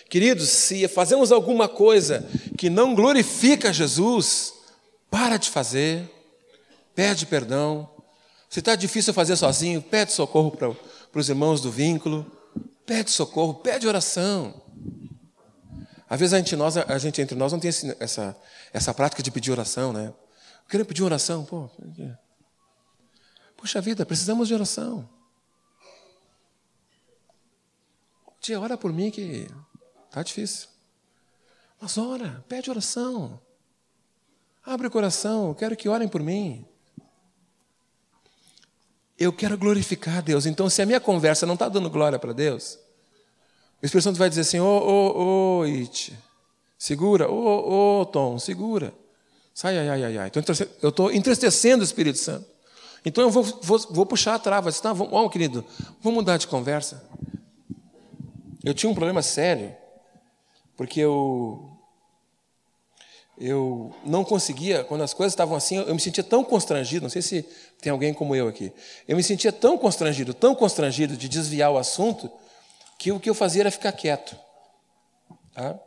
Queridos, se fazemos alguma coisa que não glorifica Jesus, para de fazer, pede perdão. Se está difícil fazer sozinho, pede socorro para, para os irmãos do vínculo, pede socorro, pede oração. Às vezes a gente, nós, a gente entre nós não tem essa, essa prática de pedir oração, né? Eu quero pedir oração, pô. Puxa vida, precisamos de oração. Tia, ora por mim que está difícil. Mas ora, pede oração. Abre o coração, eu quero que orem por mim. Eu quero glorificar a Deus. Então, se a minha conversa não está dando glória para Deus, o Espírito Santo vai dizer assim: ô, ô, ô, It, segura, ô, ô, Tom, segura. Sai, ai, ai, ai, ai. Eu estou entristecendo o Espírito Santo. Então eu vou, vou, vou puxar a trava. Tá, vamos, querido, vamos mudar de conversa. Eu tinha um problema sério, porque eu eu não conseguia, quando as coisas estavam assim, eu me sentia tão constrangido, não sei se tem alguém como eu aqui. Eu me sentia tão constrangido, tão constrangido de desviar o assunto, que o que eu fazia era ficar quieto. Tá?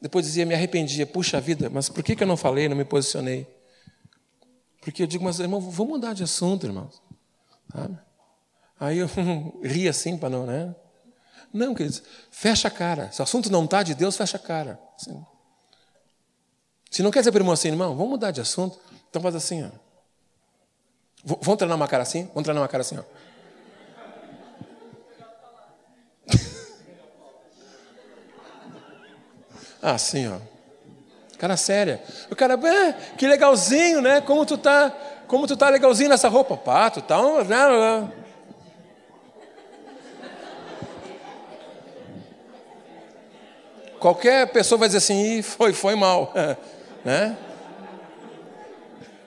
Depois dizia, me arrependia, puxa vida, mas por que, eu não falei, não me posicionei? Porque eu digo, mas irmão, vamos mudar de assunto, irmãos. Tá? Aí eu *laughs* ria assim para não, né? Não, queridos, fecha a cara. Se o assunto não está de Deus, fecha a cara. Assim. Se não quer dizer para o irmão assim, irmão, vamos mudar de assunto, então faz assim, ó. Vamos treinar uma cara assim? Vamos treinar uma cara assim, ó. *laughs* ah, assim, ó. Cara séria. O cara, ah, que legalzinho, né? Como tu tá, como tu tá legalzinho nessa roupa? Pá, tu tá um... qualquer pessoa vai dizer assim, foi, foi mal, *laughs* né?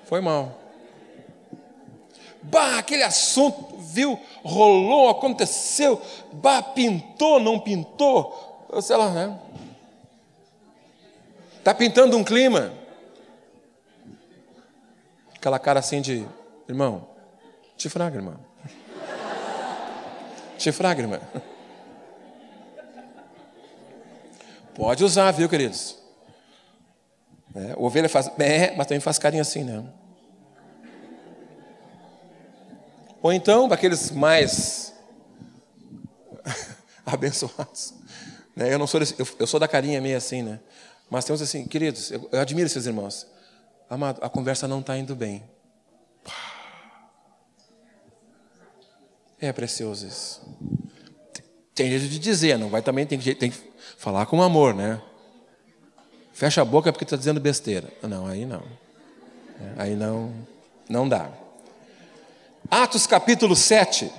Foi mal. Bah, aquele assunto, viu, rolou, aconteceu, bah, pintou, não pintou, sei lá, né? Está pintando um clima. Aquela cara assim de, irmão, te fraga, irmão. Te fraga, irmão. Pode usar, viu, queridos? É, o ovelha faz é, mas também faz carinho assim, né? Ou então, para aqueles mais *laughs* abençoados. Né? Eu não sou desse, eu, eu, sou da carinha meio assim, né? Mas temos assim, queridos, eu, eu admiro esses irmãos. Amado, a conversa não está indo bem. É precioso isso. Tem jeito de dizer, não vai também, tem, tem que falar com amor, né? Fecha a boca porque está dizendo besteira. Não, aí não. É, aí não, não dá. Atos capítulo 7.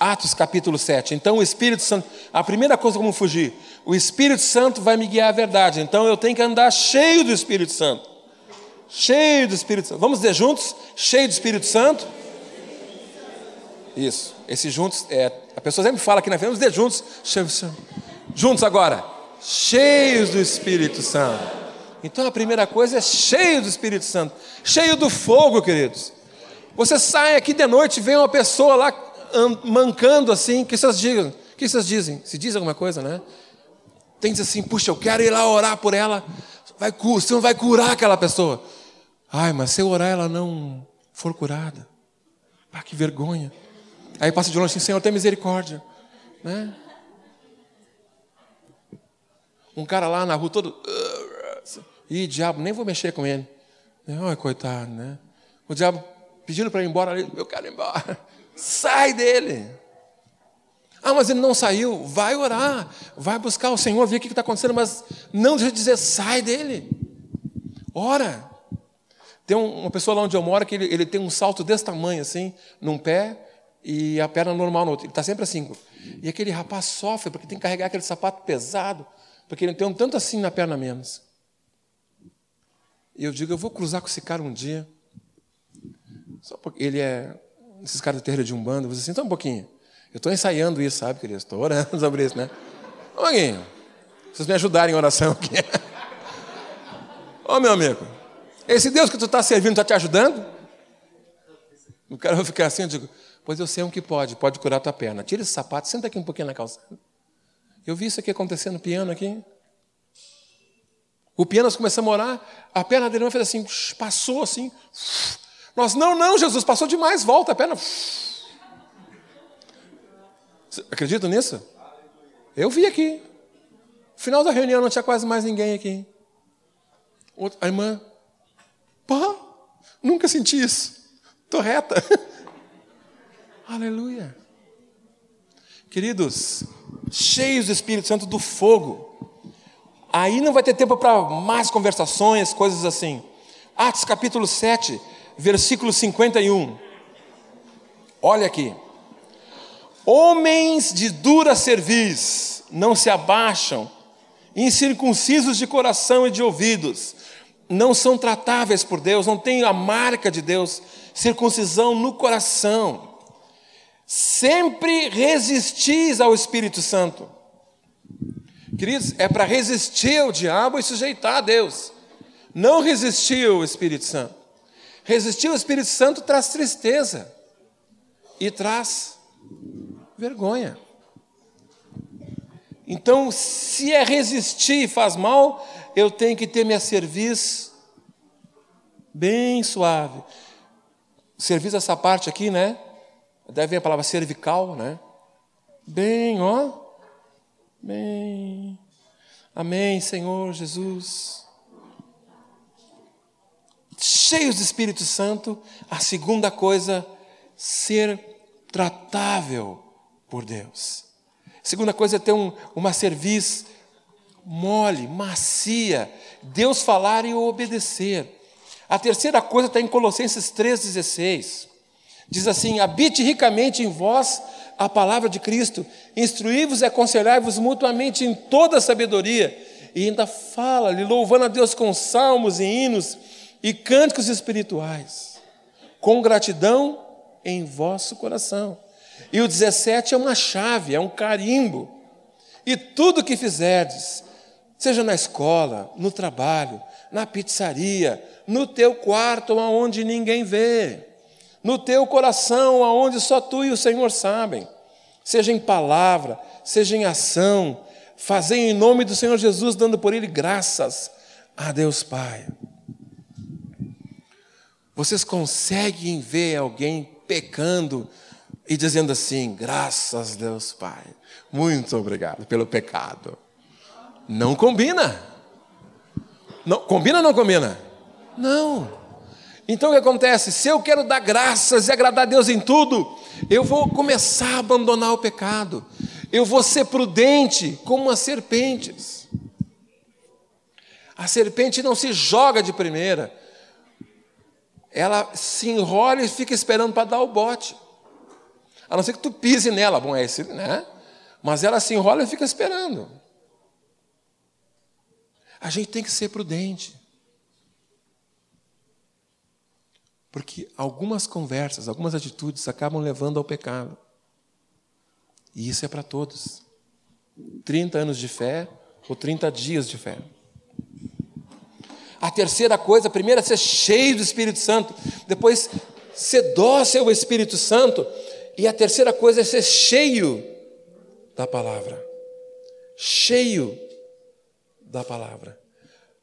Atos capítulo 7. Então o Espírito Santo, a primeira coisa como fugir, o Espírito Santo vai me guiar à verdade. Então eu tenho que andar cheio do Espírito Santo. Cheio do Espírito Santo. Vamos dizer juntos? Cheio do Espírito Santo? Isso. Esses juntos, é, a pessoa sempre fala aqui na frente, vamos dizer juntos. Juntos agora. Cheios do Espírito Santo. Então a primeira coisa é cheio do Espírito Santo. Cheio do fogo, queridos. Você sai aqui de noite, vem uma pessoa lá mancando assim, que vocês digam? Que vocês dizem? Se diz alguma coisa, né? Tem assim, puxa, eu quero ir lá orar por ela. Vai, você não vai curar aquela pessoa. Ai, mas se eu orar ela não for curada. Ah, que vergonha. Aí passa de longe assim, Senhor, tem misericórdia. Né? Um cara lá na rua todo. Ih, diabo, nem vou mexer com ele. Ai, coitado, né? O diabo pedindo para ir embora ali, eu quero ir embora. *laughs* Sai dele. Ah, mas ele não saiu. Vai orar, vai buscar o Senhor, ver o que está acontecendo, mas não deixa de dizer, sai dele. Ora. Tem uma pessoa lá onde eu moro que ele, ele tem um salto desse tamanho, assim, num pé, e a perna normal no outro. Ele está sempre assim. E aquele rapaz sofre porque tem que carregar aquele sapato pesado, porque ele tem um tanto assim na perna menos. E eu digo, eu vou cruzar com esse cara um dia. Só porque ele é. Esses caras do terreiro de Umbanda, você assim, só um pouquinho. Eu estou ensaiando isso, sabe, querido? Estou orando *laughs* sobre isso, né? Um pouquinho. Vocês me ajudarem em oração aqui. *laughs* Ô meu amigo, esse Deus que tu está servindo está te ajudando? O cara vai ficar assim, eu digo, Pois eu sei um que pode, pode curar tua perna. Tira esse sapato, senta aqui um pouquinho na calçada. Eu vi isso aqui acontecendo no piano aqui. O piano, nós começamos a orar, a perna dele fez assim, passou assim. Nós, não, não, Jesus, passou demais, volta a perna. Acredita nisso? Eu vi aqui. Final da reunião não tinha quase mais ninguém aqui. A irmã, pá, nunca senti isso. Estou reta. *laughs* Aleluia. Queridos, cheios do Espírito Santo do fogo. Aí não vai ter tempo para mais conversações, coisas assim. Atos capítulo 7, versículo 51. Olha aqui. Homens de dura cerviz não se abaixam, incircuncisos de coração e de ouvidos, não são tratáveis por Deus, não têm a marca de Deus, circuncisão no coração sempre resistis ao Espírito Santo. Queridos, é para resistir ao diabo e sujeitar a Deus. Não resistir ao Espírito Santo. Resistir ao Espírito Santo traz tristeza e traz vergonha. Então, se é resistir e faz mal, eu tenho que ter minha serviço bem suave. Serviço essa parte aqui, né? Deve vir a palavra cervical, né? Bem, ó. Bem. Amém, Senhor Jesus. Cheios do Espírito Santo, a segunda coisa, ser tratável por Deus. A segunda coisa é ter um, uma serviço mole, macia, Deus falar e obedecer. A terceira coisa está em Colossenses 3,16. Diz assim: habite ricamente em vós a palavra de Cristo, instruí-vos e aconselhai-vos mutuamente em toda sabedoria. E ainda fala, lhe louvando a Deus com salmos e hinos e cânticos espirituais, com gratidão em vosso coração. E o 17 é uma chave, é um carimbo. E tudo que fizerdes, seja na escola, no trabalho, na pizzaria, no teu quarto, aonde ninguém vê, no teu coração, aonde só tu e o Senhor sabem, seja em palavra, seja em ação, fazem em nome do Senhor Jesus, dando por ele graças a Deus Pai. Vocês conseguem ver alguém pecando e dizendo assim: graças a Deus Pai, muito obrigado pelo pecado. Não combina. Não, combina ou não combina? Não. Então o que acontece? Se eu quero dar graças e agradar a Deus em tudo, eu vou começar a abandonar o pecado. Eu vou ser prudente como as serpentes. A serpente não se joga de primeira. Ela se enrola e fica esperando para dar o bote. A não ser que tu pise nela, bom, é esse, né? Mas ela se enrola e fica esperando. A gente tem que ser prudente. Porque algumas conversas, algumas atitudes acabam levando ao pecado. E isso é para todos. 30 anos de fé ou 30 dias de fé. A terceira coisa, a primeira é ser cheio do Espírito Santo, depois ser dócil ao Espírito Santo, e a terceira coisa é ser cheio da palavra. Cheio da palavra.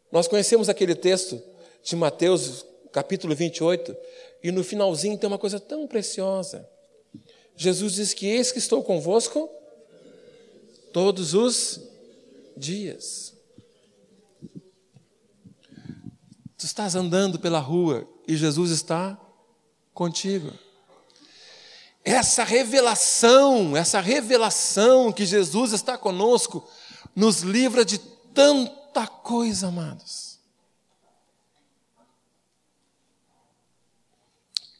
Nós conhecemos aquele texto de Mateus, capítulo 28, e no finalzinho tem uma coisa tão preciosa. Jesus diz que eis que estou convosco todos os dias. Tu estás andando pela rua e Jesus está contigo. Essa revelação, essa revelação que Jesus está conosco, nos livra de tanta coisa, amados.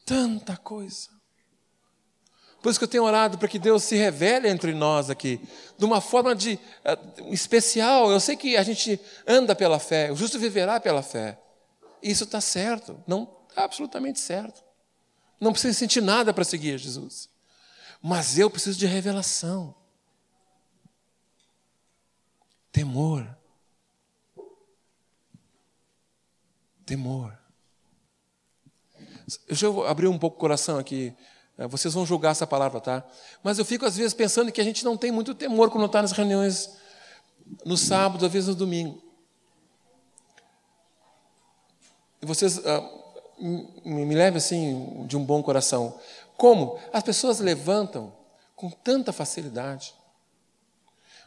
Tanta coisa. Por isso que eu tenho orado para que Deus se revele entre nós aqui, de uma forma de, uh, especial. Eu sei que a gente anda pela fé, o justo viverá pela fé. Isso está certo, não está absolutamente certo. Não preciso sentir nada para seguir Jesus. Mas eu preciso de revelação. Temor. Temor. Deixa eu abrir um pouco o coração aqui. É, vocês vão julgar essa palavra, tá? Mas eu fico às vezes pensando que a gente não tem muito temor quando está nas reuniões no sábado, às vezes no domingo. E vocês ah, me, levem assim de um bom coração. Como? As pessoas levantam com tanta facilidade.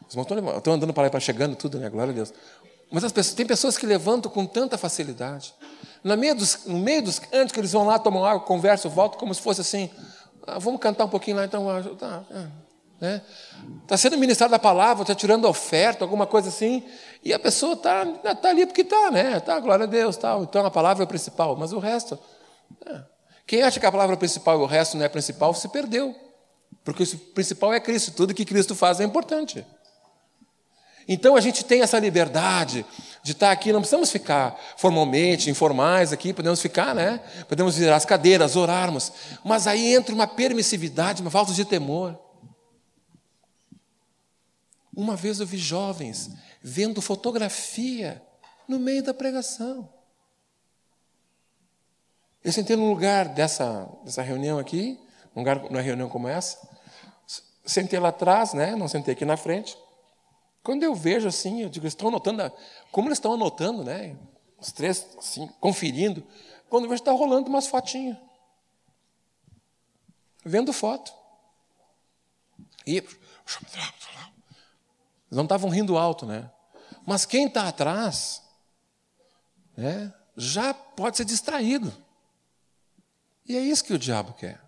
Os irmãos estão andando para lá e para chegando, tudo, né? Glória a Deus. Mas as pessoas, tem pessoas que levantam com tanta facilidade. No meio dos, no meio dos antes que eles vão lá, tomam água, conversam, voltam, como se fosse assim. Ah, vamos cantar um pouquinho lá, então. Ah, tá, é, né? Está sendo ministrado a palavra, está tirando oferta, alguma coisa assim, e a pessoa está tá ali porque está, né? Tá, glória a Deus, tal. Então a palavra é o principal, mas o resto. É. Quem acha que a palavra é principal e o resto não é principal, se perdeu. Porque o principal é Cristo, tudo que Cristo faz é importante. Então a gente tem essa liberdade de estar aqui, não precisamos ficar formalmente, informais aqui, podemos ficar, né? Podemos virar as cadeiras, orarmos. Mas aí entra uma permissividade, uma falta de temor. Uma vez eu vi jovens vendo fotografia no meio da pregação. Eu sentei num lugar dessa, dessa reunião aqui, num lugar, numa reunião como essa, sentei lá atrás, né? não sentei aqui na frente. Quando eu vejo assim, eu digo, estão anotando, como eles estão anotando, né? Os três, assim, conferindo. Quando eu vejo, está rolando umas fotinhas. Vendo foto. E. Não estavam rindo alto, né? Mas quem está atrás, né, já pode ser distraído. E é isso que o diabo quer.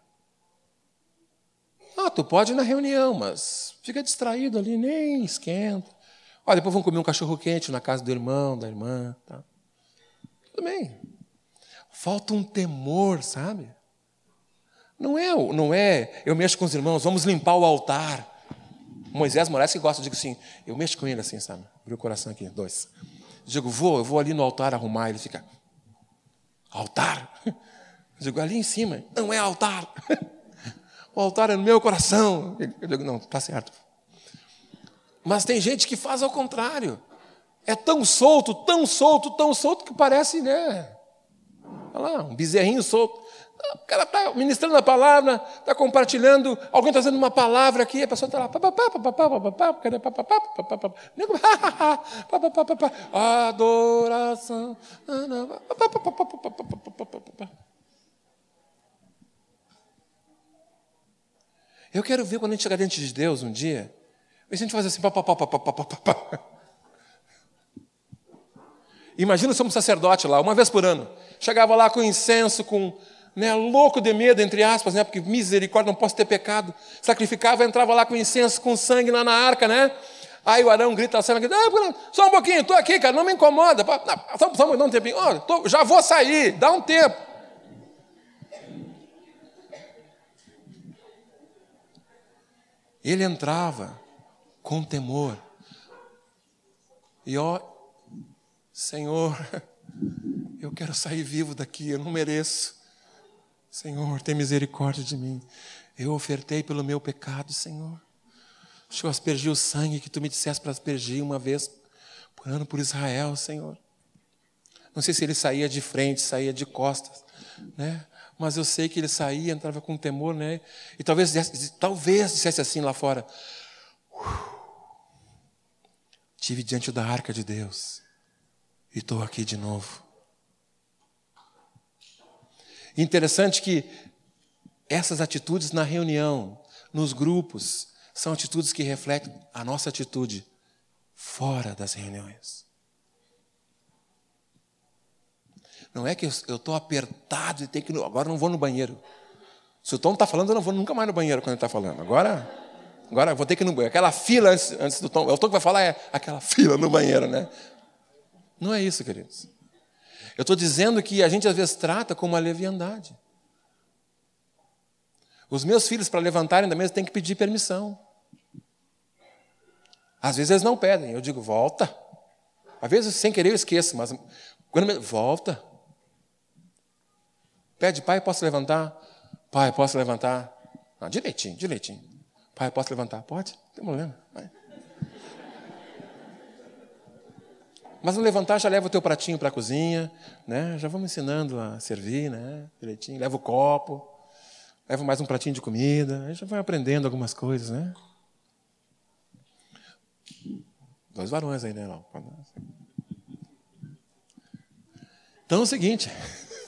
Ah, tu pode ir na reunião, mas fica distraído ali, nem esquenta. Olha, depois vão comer um cachorro quente na casa do irmão, da irmã. Tá? Tudo bem. Falta um temor, sabe? Não é, não é, eu mexo com os irmãos, vamos limpar o altar. Moisés Moraes que gosta, eu digo assim, eu mexo com ele assim, sabe? Abriu o coração aqui, dois. Digo, vou, eu vou ali no altar arrumar. Ele fica, altar? *laughs* Digo, ali em cima, não é altar. *laughs* O altar é no meu coração. Eu digo, não, está certo. Mas tem gente que faz ao contrário. É tão solto, tão solto, tão solto que parece, né? Olha lá, um bezerrinho solto. O cara está ministrando a palavra, está compartilhando, alguém está fazendo uma palavra aqui, a pessoa está lá. Adoração. Eu quero ver quando a gente chegar diante de Deus um dia, a gente faz assim, pá, pá, pá, pá, pá, pá, pá. Imagina somos sacerdote lá, uma vez por ano. Chegava lá com incenso, com né, louco de medo, entre aspas, né, porque misericórdia, não posso ter pecado. Sacrificava, entrava lá com incenso, com sangue lá na arca, né? Aí o Arão grita assim, ah, só um pouquinho, estou aqui, cara, não me incomoda. Não, só, só um tempinho, oh, tô, já vou sair, dá um tempo. Ele entrava com temor. E ó, Senhor, *laughs* eu quero sair vivo daqui, eu não mereço. Senhor, tem misericórdia de mim. Eu ofertei pelo meu pecado, Senhor. Que eu aspergi o sangue que tu me disseste para aspergir uma vez por ano por Israel, Senhor. Não sei se ele saía de frente, saía de costas, né? Mas eu sei que ele saía, entrava com temor, né? E talvez, talvez dissesse assim lá fora: Tive diante da arca de Deus e estou aqui de novo. Interessante que essas atitudes na reunião, nos grupos, são atitudes que refletem a nossa atitude fora das reuniões. Não é que eu estou apertado e tenho que. Agora não vou no banheiro. Se o Tom está falando, eu não vou nunca mais no banheiro quando ele está falando. Agora, agora eu vou ter que ir no banheiro. Aquela fila antes, antes do Tom. É o Tom que vai falar é aquela fila no banheiro, né? Não é isso, queridos. Eu estou dizendo que a gente às vezes trata como uma leviandade. Os meus filhos, para levantarem da mesa, têm que pedir permissão. Às vezes eles não pedem. Eu digo, volta. Às vezes, sem querer, eu esqueço, mas quando volta. Pede, pai, posso levantar? Pai, posso levantar? Não, direitinho, direitinho. Pai, posso levantar? Pode? Não tem problema. Vai. Mas no levantar já leva o teu pratinho para a cozinha, né? Já vamos ensinando a servir, né? Direitinho. Leva o copo, leva mais um pratinho de comida, já vai aprendendo algumas coisas, né? Dois varões aí, né? Então é o seguinte. *laughs*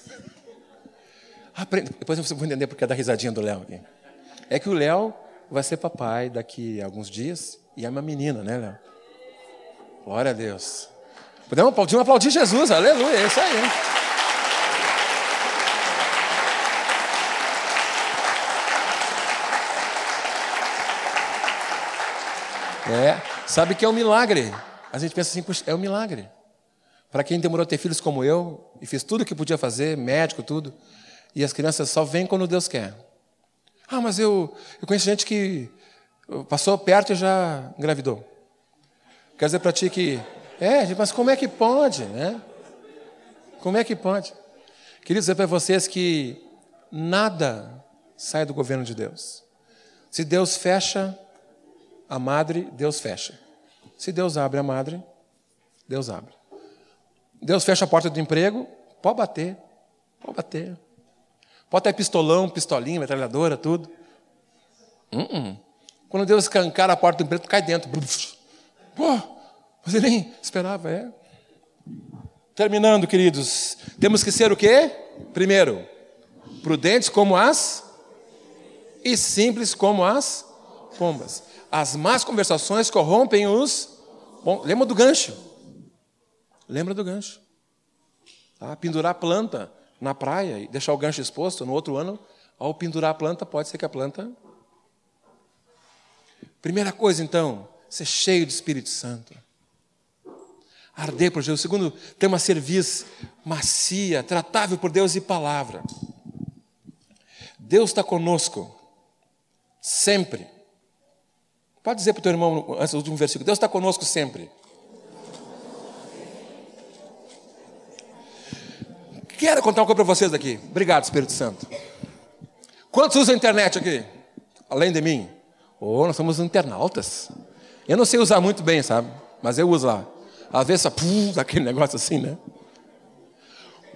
Aprende. Depois você vai entender porque é da risadinha do Léo aqui. É que o Léo vai ser papai daqui a alguns dias e é uma menina, né, Léo? Glória a Deus. Podemos aplaudir, aplaudir Jesus, aleluia, é isso aí. É, sabe que é um milagre. A gente pensa assim, é um milagre. Para quem demorou a ter filhos como eu, e fez tudo o que podia fazer, médico, tudo, e as crianças só vêm quando Deus quer. Ah, mas eu, eu conheço gente que passou perto e já engravidou. Quer dizer para ti que, é, mas como é que pode, né? Como é que pode? Queria dizer para vocês que nada sai do governo de Deus. Se Deus fecha a madre, Deus fecha. Se Deus abre a madre, Deus abre. Deus fecha a porta do emprego, pode bater, pode bater. Pode ter pistolão, pistolinha, metralhadora, tudo. Uh -uh. Quando Deus escancar a porta do emprego, cai dentro. Pô, você nem esperava, é? Terminando, queridos, temos que ser o quê? Primeiro, prudentes como as e simples como as pombas. As más conversações corrompem os. Bom, lembra do gancho? Lembra do gancho? Tá? Pendurar planta na praia e deixar o gancho exposto, no outro ano, ao pendurar a planta, pode ser que a planta. Primeira coisa, então, ser cheio do Espírito Santo. Arder por Jesus. Segundo, ter uma cerviz macia, tratável por Deus e palavra. Deus está conosco, sempre. Pode dizer para o teu irmão, antes do último versículo: Deus está conosco sempre. Quero contar uma coisa para vocês aqui. Obrigado, Espírito Santo. Quantos usam a internet aqui? Além de mim? Oh, nós somos internautas. Eu não sei usar muito bem, sabe? Mas eu uso lá. Às vezes, pum, aquele negócio assim, né?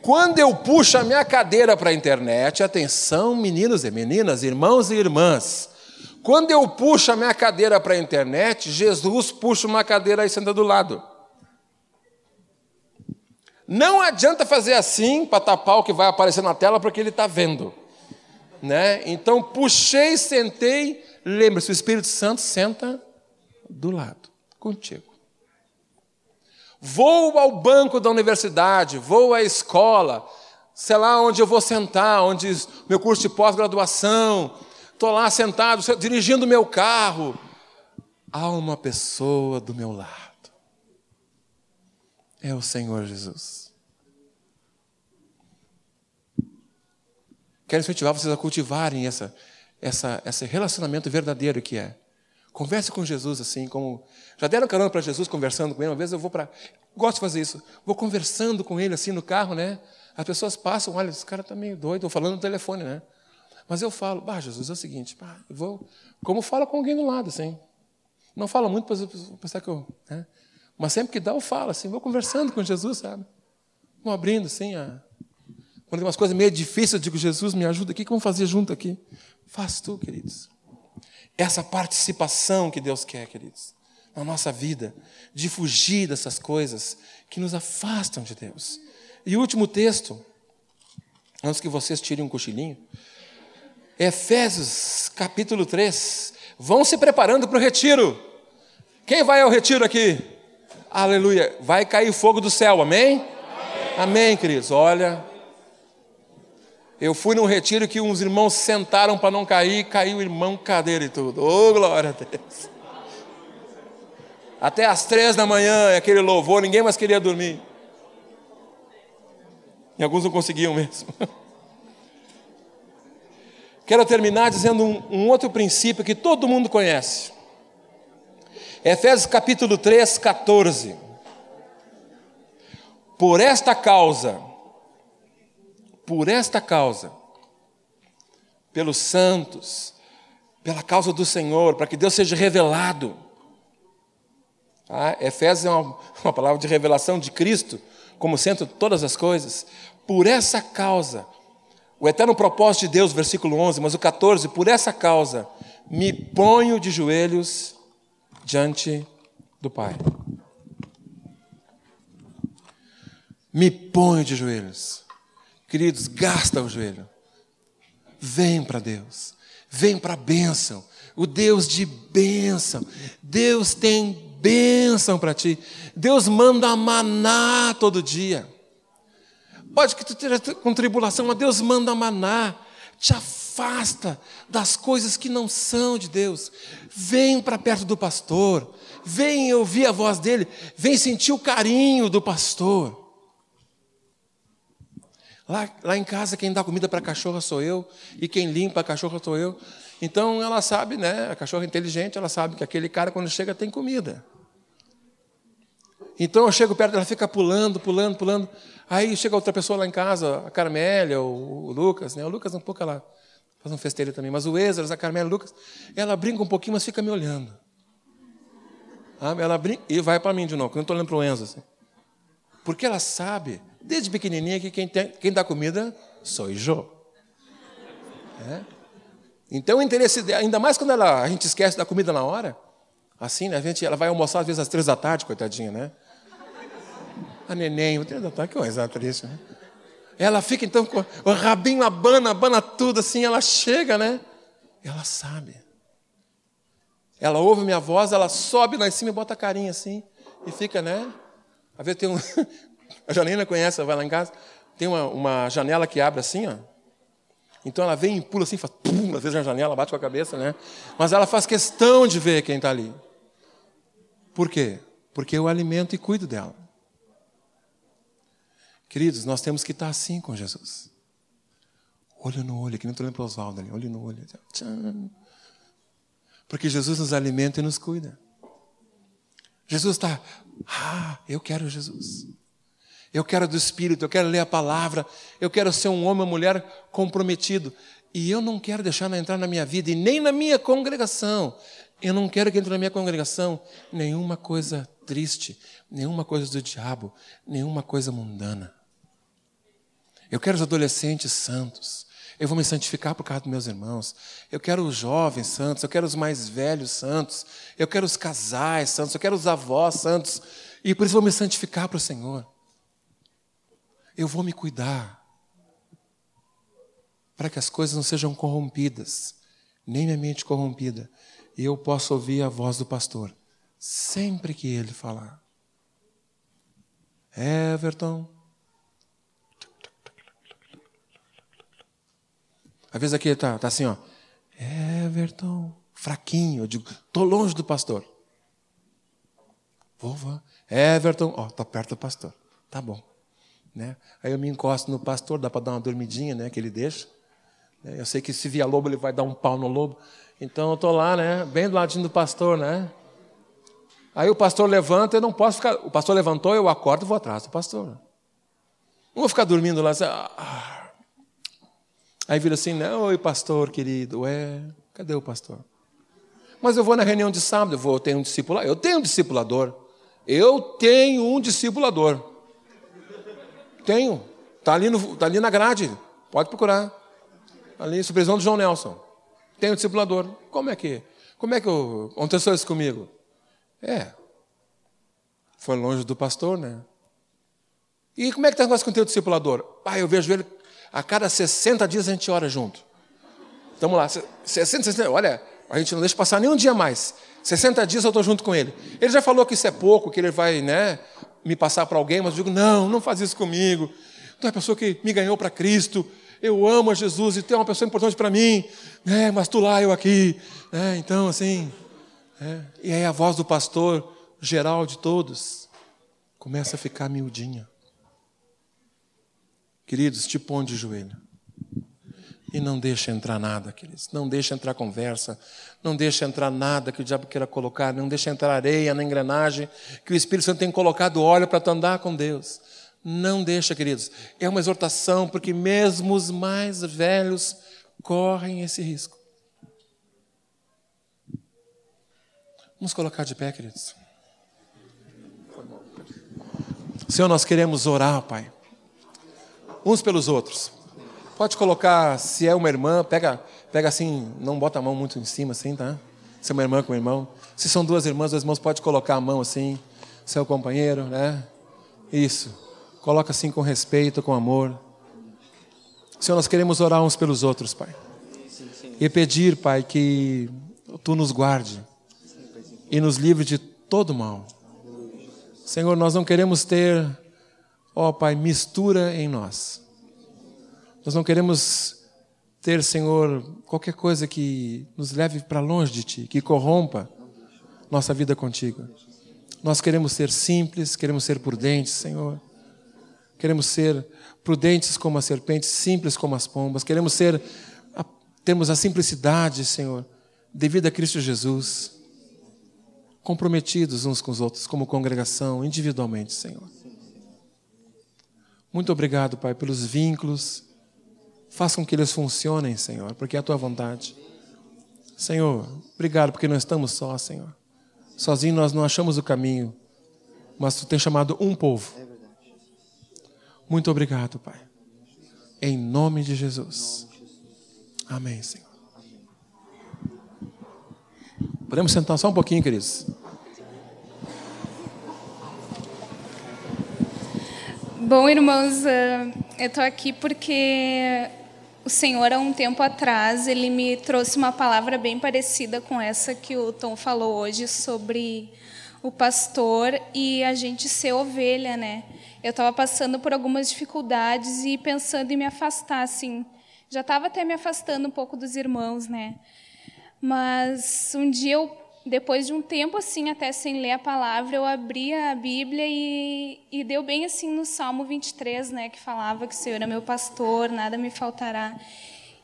Quando eu puxo a minha cadeira para a internet, atenção, meninos e meninas, irmãos e irmãs. Quando eu puxo a minha cadeira para a internet, Jesus puxa uma cadeira e senta do lado. Não adianta fazer assim para tapar o que vai aparecer na tela, porque ele está vendo. Né? Então, puxei, sentei. Lembre-se, o Espírito Santo senta do lado, contigo. Vou ao banco da universidade, vou à escola, sei lá onde eu vou sentar, onde meu curso de pós-graduação, estou lá sentado, dirigindo meu carro. Há uma pessoa do meu lado. É o Senhor Jesus. Quero incentivar vocês a cultivarem essa, essa, esse relacionamento verdadeiro que é. Converse com Jesus assim, como. Já deram carona para Jesus conversando com ele? Uma vez eu vou para. Gosto de fazer isso. Vou conversando com ele assim no carro, né? As pessoas passam, olha, esse cara está meio doido, estou falando no telefone, né? Mas eu falo, bah, Jesus, é o seguinte, bah, vou. Como fala com alguém do lado, assim. Não fala muito para pensar que eu. Né? Mas sempre que dá, eu falo, assim, vou conversando com Jesus, sabe? Vou abrindo, assim, a. Quando tem umas coisas meio difíceis, eu digo, Jesus, me ajuda o que fazer junto aqui? Faz tu, queridos. Essa participação que Deus quer, queridos, na nossa vida, de fugir dessas coisas que nos afastam de Deus. E o último texto, antes que vocês tirem um cochilinho, Efésios capítulo 3. Vão se preparando para o retiro. Quem vai ao retiro aqui? Aleluia. Vai cair fogo do céu, amém? Amém, amém queridos. Olha, eu fui num retiro que uns irmãos sentaram para não cair, caiu o irmão cadeira e tudo. Ô, oh, glória a Deus. Até às três da manhã, aquele louvor, ninguém mais queria dormir. E alguns não conseguiam mesmo. *laughs* Quero terminar dizendo um, um outro princípio que todo mundo conhece. Efésios capítulo 3, 14. Por esta causa, por esta causa, pelos santos, pela causa do Senhor, para que Deus seja revelado. Ah, Efésios é uma, *laughs* uma palavra de revelação de Cristo, como centro de todas as coisas. Por essa causa, o eterno propósito de Deus, versículo 11, mas o 14, por essa causa, me ponho de joelhos diante do Pai. Me ponho de joelhos. Queridos, gasta o joelho. Vem para Deus. Vem para a bênção. O Deus de bênção. Deus tem bênção para ti. Deus manda maná todo dia. Pode que tu esteja com tribulação, mas Deus manda maná. Te afasta das coisas que não são de Deus. Vem para perto do pastor. Vem ouvir a voz dele. Vem sentir o carinho do pastor. Lá, lá em casa, quem dá comida para a cachorra sou eu, e quem limpa a cachorra sou eu. Então ela sabe, né? A cachorra é inteligente, ela sabe que aquele cara, quando chega, tem comida. Então eu chego perto, ela fica pulando, pulando, pulando. Aí chega outra pessoa lá em casa, a Carmélia, ou o Lucas, né? O Lucas um pouco ela faz um festeiro também, mas o Ezra, a Carmélia, o Lucas, ela brinca um pouquinho, mas fica me olhando. Ela brinca e vai para mim de novo, eu não estou olhando para o Enzo assim. Porque ela sabe desde pequenininha que quem, tem, quem dá comida sou eu. É? Então o interesse dela, ainda mais quando ela, a gente esquece da comida na hora, assim, né? A gente, ela vai almoçar às vezes às três da tarde, coitadinha, né? A neném, três da tarde, que coisa triste, né? Ela fica então com o rabinho abana, abana tudo assim, ela chega, né? Ela sabe. Ela ouve minha voz, ela sobe lá em cima e bota a carinha assim, e fica, né? Às vezes tem um, *laughs* a Janina conhece, vai lá em casa, tem uma, uma janela que abre assim, ó. Então ela vem e pula assim, faz pum, às vezes na janela, bate com a cabeça, né? Mas ela faz questão de ver quem está ali. Por quê? Porque eu alimento e cuido dela. Queridos, nós temos que estar assim com Jesus. Olho no olho, que nem estou olhando para Oswaldo ali, olho no olho. Porque Jesus nos alimenta e nos cuida. Jesus está, ah, eu quero Jesus. Eu quero do Espírito, eu quero ler a palavra, eu quero ser um homem ou mulher comprometido. E eu não quero deixar entrar na minha vida e nem na minha congregação. Eu não quero que entre na minha congregação nenhuma coisa triste, nenhuma coisa do diabo, nenhuma coisa mundana. Eu quero os adolescentes santos. Eu vou me santificar por causa dos meus irmãos. Eu quero os jovens santos, eu quero os mais velhos santos, eu quero os casais santos, eu quero os avós santos. E por isso vou me santificar para o Senhor eu vou me cuidar para que as coisas não sejam corrompidas, nem minha mente corrompida, e eu possa ouvir a voz do pastor sempre que ele falar. Everton. Às vezes aqui está tá assim, ó. Everton, fraquinho. Eu digo, estou longe do pastor. Vovó, Everton, ó, estou perto do pastor. Tá bom. Né? Aí eu me encosto no pastor, dá para dar uma dormidinha, né, que ele deixa. Eu sei que se vier lobo, ele vai dar um pau no lobo. Então eu estou lá, né, bem do ladinho do pastor, né? Aí o pastor levanta, eu não posso ficar. O pastor levantou, eu acordo e vou atrás do pastor. Não vou ficar dormindo lá. Assim, ah. Aí vira assim, não, oi pastor querido, é, cadê o pastor? Mas eu vou na reunião de sábado, eu vou ter um discipulador. Eu tenho um discipulador. Eu tenho um discipulador. Tenho. Está ali, tá ali na grade. Pode procurar. Ali, supervisão do João Nelson. Tenho um discipulador. Como é que. Como é que eu, aconteceu isso comigo? É. Foi longe do pastor, né? E como é que está negócio com o teu discipulador? Ah, eu vejo ele a cada 60 dias a gente ora junto. Estamos lá, 60, 60, olha, a gente não deixa passar nem um dia mais. 60 dias eu estou junto com ele. Ele já falou que isso é pouco, que ele vai né, me passar para alguém, mas eu digo, não, não faz isso comigo. Tu é a pessoa que me ganhou para Cristo. Eu amo a Jesus e tu é uma pessoa importante para mim. É, mas tu lá, eu aqui. É, então, assim. É. E aí a voz do pastor geral de todos começa a ficar miudinha. Queridos, te põe de joelho. E não deixa entrar nada, queridos. Não deixa entrar conversa. Não deixa entrar nada que o diabo queira colocar. Não deixa entrar areia na engrenagem que o Espírito Santo tem colocado óleo para tu andar com Deus. Não deixa, queridos. É uma exortação, porque mesmo os mais velhos correm esse risco. Vamos colocar de pé, queridos. Senhor, nós queremos orar, Pai, uns pelos outros. Pode colocar, se é uma irmã, pega, pega assim, não bota a mão muito em cima, assim, tá? Se é uma irmã com um irmão. Se são duas irmãs, dois irmãos, pode colocar a mão assim, seu companheiro, né? Isso. Coloca assim com respeito, com amor. Senhor, nós queremos orar uns pelos outros, Pai. E pedir, Pai, que Tu nos guarde e nos livre de todo mal. Senhor, nós não queremos ter, ó Pai, mistura em nós. Nós não queremos ter, Senhor, qualquer coisa que nos leve para longe de Ti, que corrompa nossa vida contigo. Nós queremos ser simples, queremos ser prudentes, Senhor. Queremos ser prudentes como as serpentes, simples como as pombas. Queremos ser, temos a simplicidade, Senhor, devido a Cristo Jesus. Comprometidos uns com os outros, como congregação, individualmente, Senhor. Muito obrigado, Pai, pelos vínculos Faça com que eles funcionem, Senhor, porque é a tua vontade. Senhor, obrigado porque não estamos só, Senhor. Sozinho nós não achamos o caminho, mas tu tens chamado um povo. Muito obrigado, Pai. Em nome de Jesus. Amém, Senhor. Podemos sentar só um pouquinho, queridos? Bom, irmãos, eh, eu estou aqui porque o Senhor, há um tempo atrás, ele me trouxe uma palavra bem parecida com essa que o Tom falou hoje sobre o pastor e a gente ser ovelha, né? Eu estava passando por algumas dificuldades e pensando em me afastar, assim. Já estava até me afastando um pouco dos irmãos, né? Mas um dia eu depois de um tempo assim, até sem ler a palavra, eu abri a Bíblia e, e deu bem assim no Salmo 23, né, que falava que o Senhor é meu pastor, nada me faltará.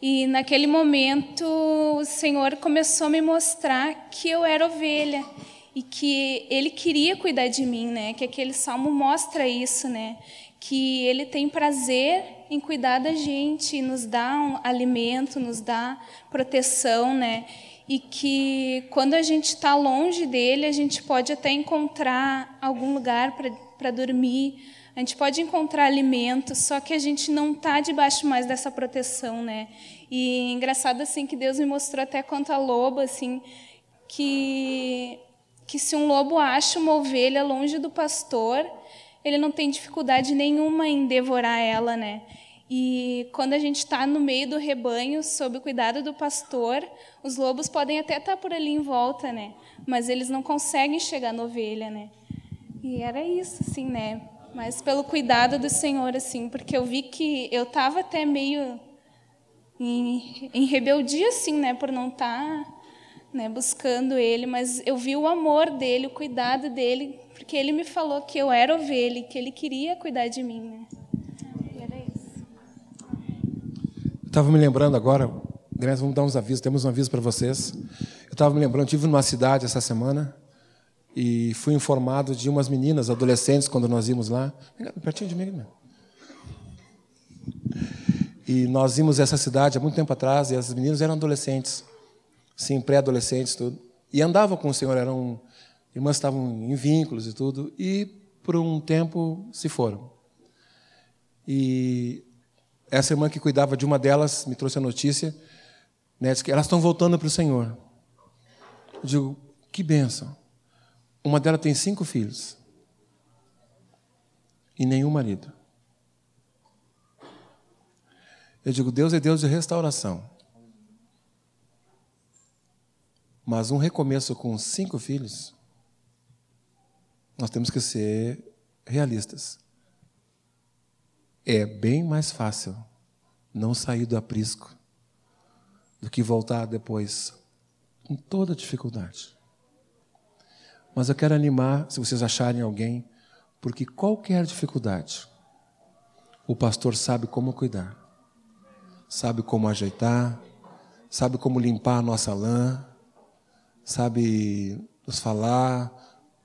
E naquele momento o Senhor começou a me mostrar que eu era ovelha e que ele queria cuidar de mim, né? Que aquele salmo mostra isso, né? Que ele tem prazer em cuidar da gente, nos dá um alimento, nos dá proteção, né? E que quando a gente está longe dele, a gente pode até encontrar algum lugar para dormir, a gente pode encontrar alimento, só que a gente não está debaixo mais dessa proteção, né? E engraçado assim que Deus me mostrou até quanto a lobo, assim, que que se um lobo acha uma ovelha longe do pastor, ele não tem dificuldade nenhuma em devorar ela, né? E quando a gente está no meio do rebanho, sob o cuidado do pastor, os lobos podem até estar tá por ali em volta, né? Mas eles não conseguem chegar na ovelha, né? E era isso, assim, né? mas pelo cuidado do Senhor, assim, porque eu vi que eu estava até meio em, em, rebeldia, assim, né, por não estar tá, né, buscando Ele, mas eu vi o amor dele, o cuidado dele, porque Ele me falou que eu era ovelha, que Ele queria cuidar de mim, né. Estava me lembrando agora, vamos dar uns avisos, temos um aviso para vocês. Eu estava me lembrando, tive numa cidade essa semana e fui informado de umas meninas, adolescentes, quando nós íamos lá. Pertinho de mim, meu. E nós vimos essa cidade há muito tempo atrás, e as meninas eram adolescentes, sim, pré-adolescentes, tudo. E andavam com o Senhor, eram irmãs estavam em vínculos e tudo, e por um tempo se foram. E essa irmã que cuidava de uma delas me trouxe a notícia, né, que elas estão voltando para o Senhor. Eu digo, que bênção. Uma delas tem cinco filhos e nenhum marido. Eu digo, Deus é Deus de restauração. Mas um recomeço com cinco filhos, nós temos que ser realistas. É bem mais fácil não sair do aprisco do que voltar depois com toda dificuldade. Mas eu quero animar, se vocês acharem alguém, porque qualquer dificuldade, o pastor sabe como cuidar, sabe como ajeitar, sabe como limpar a nossa lã, sabe nos falar,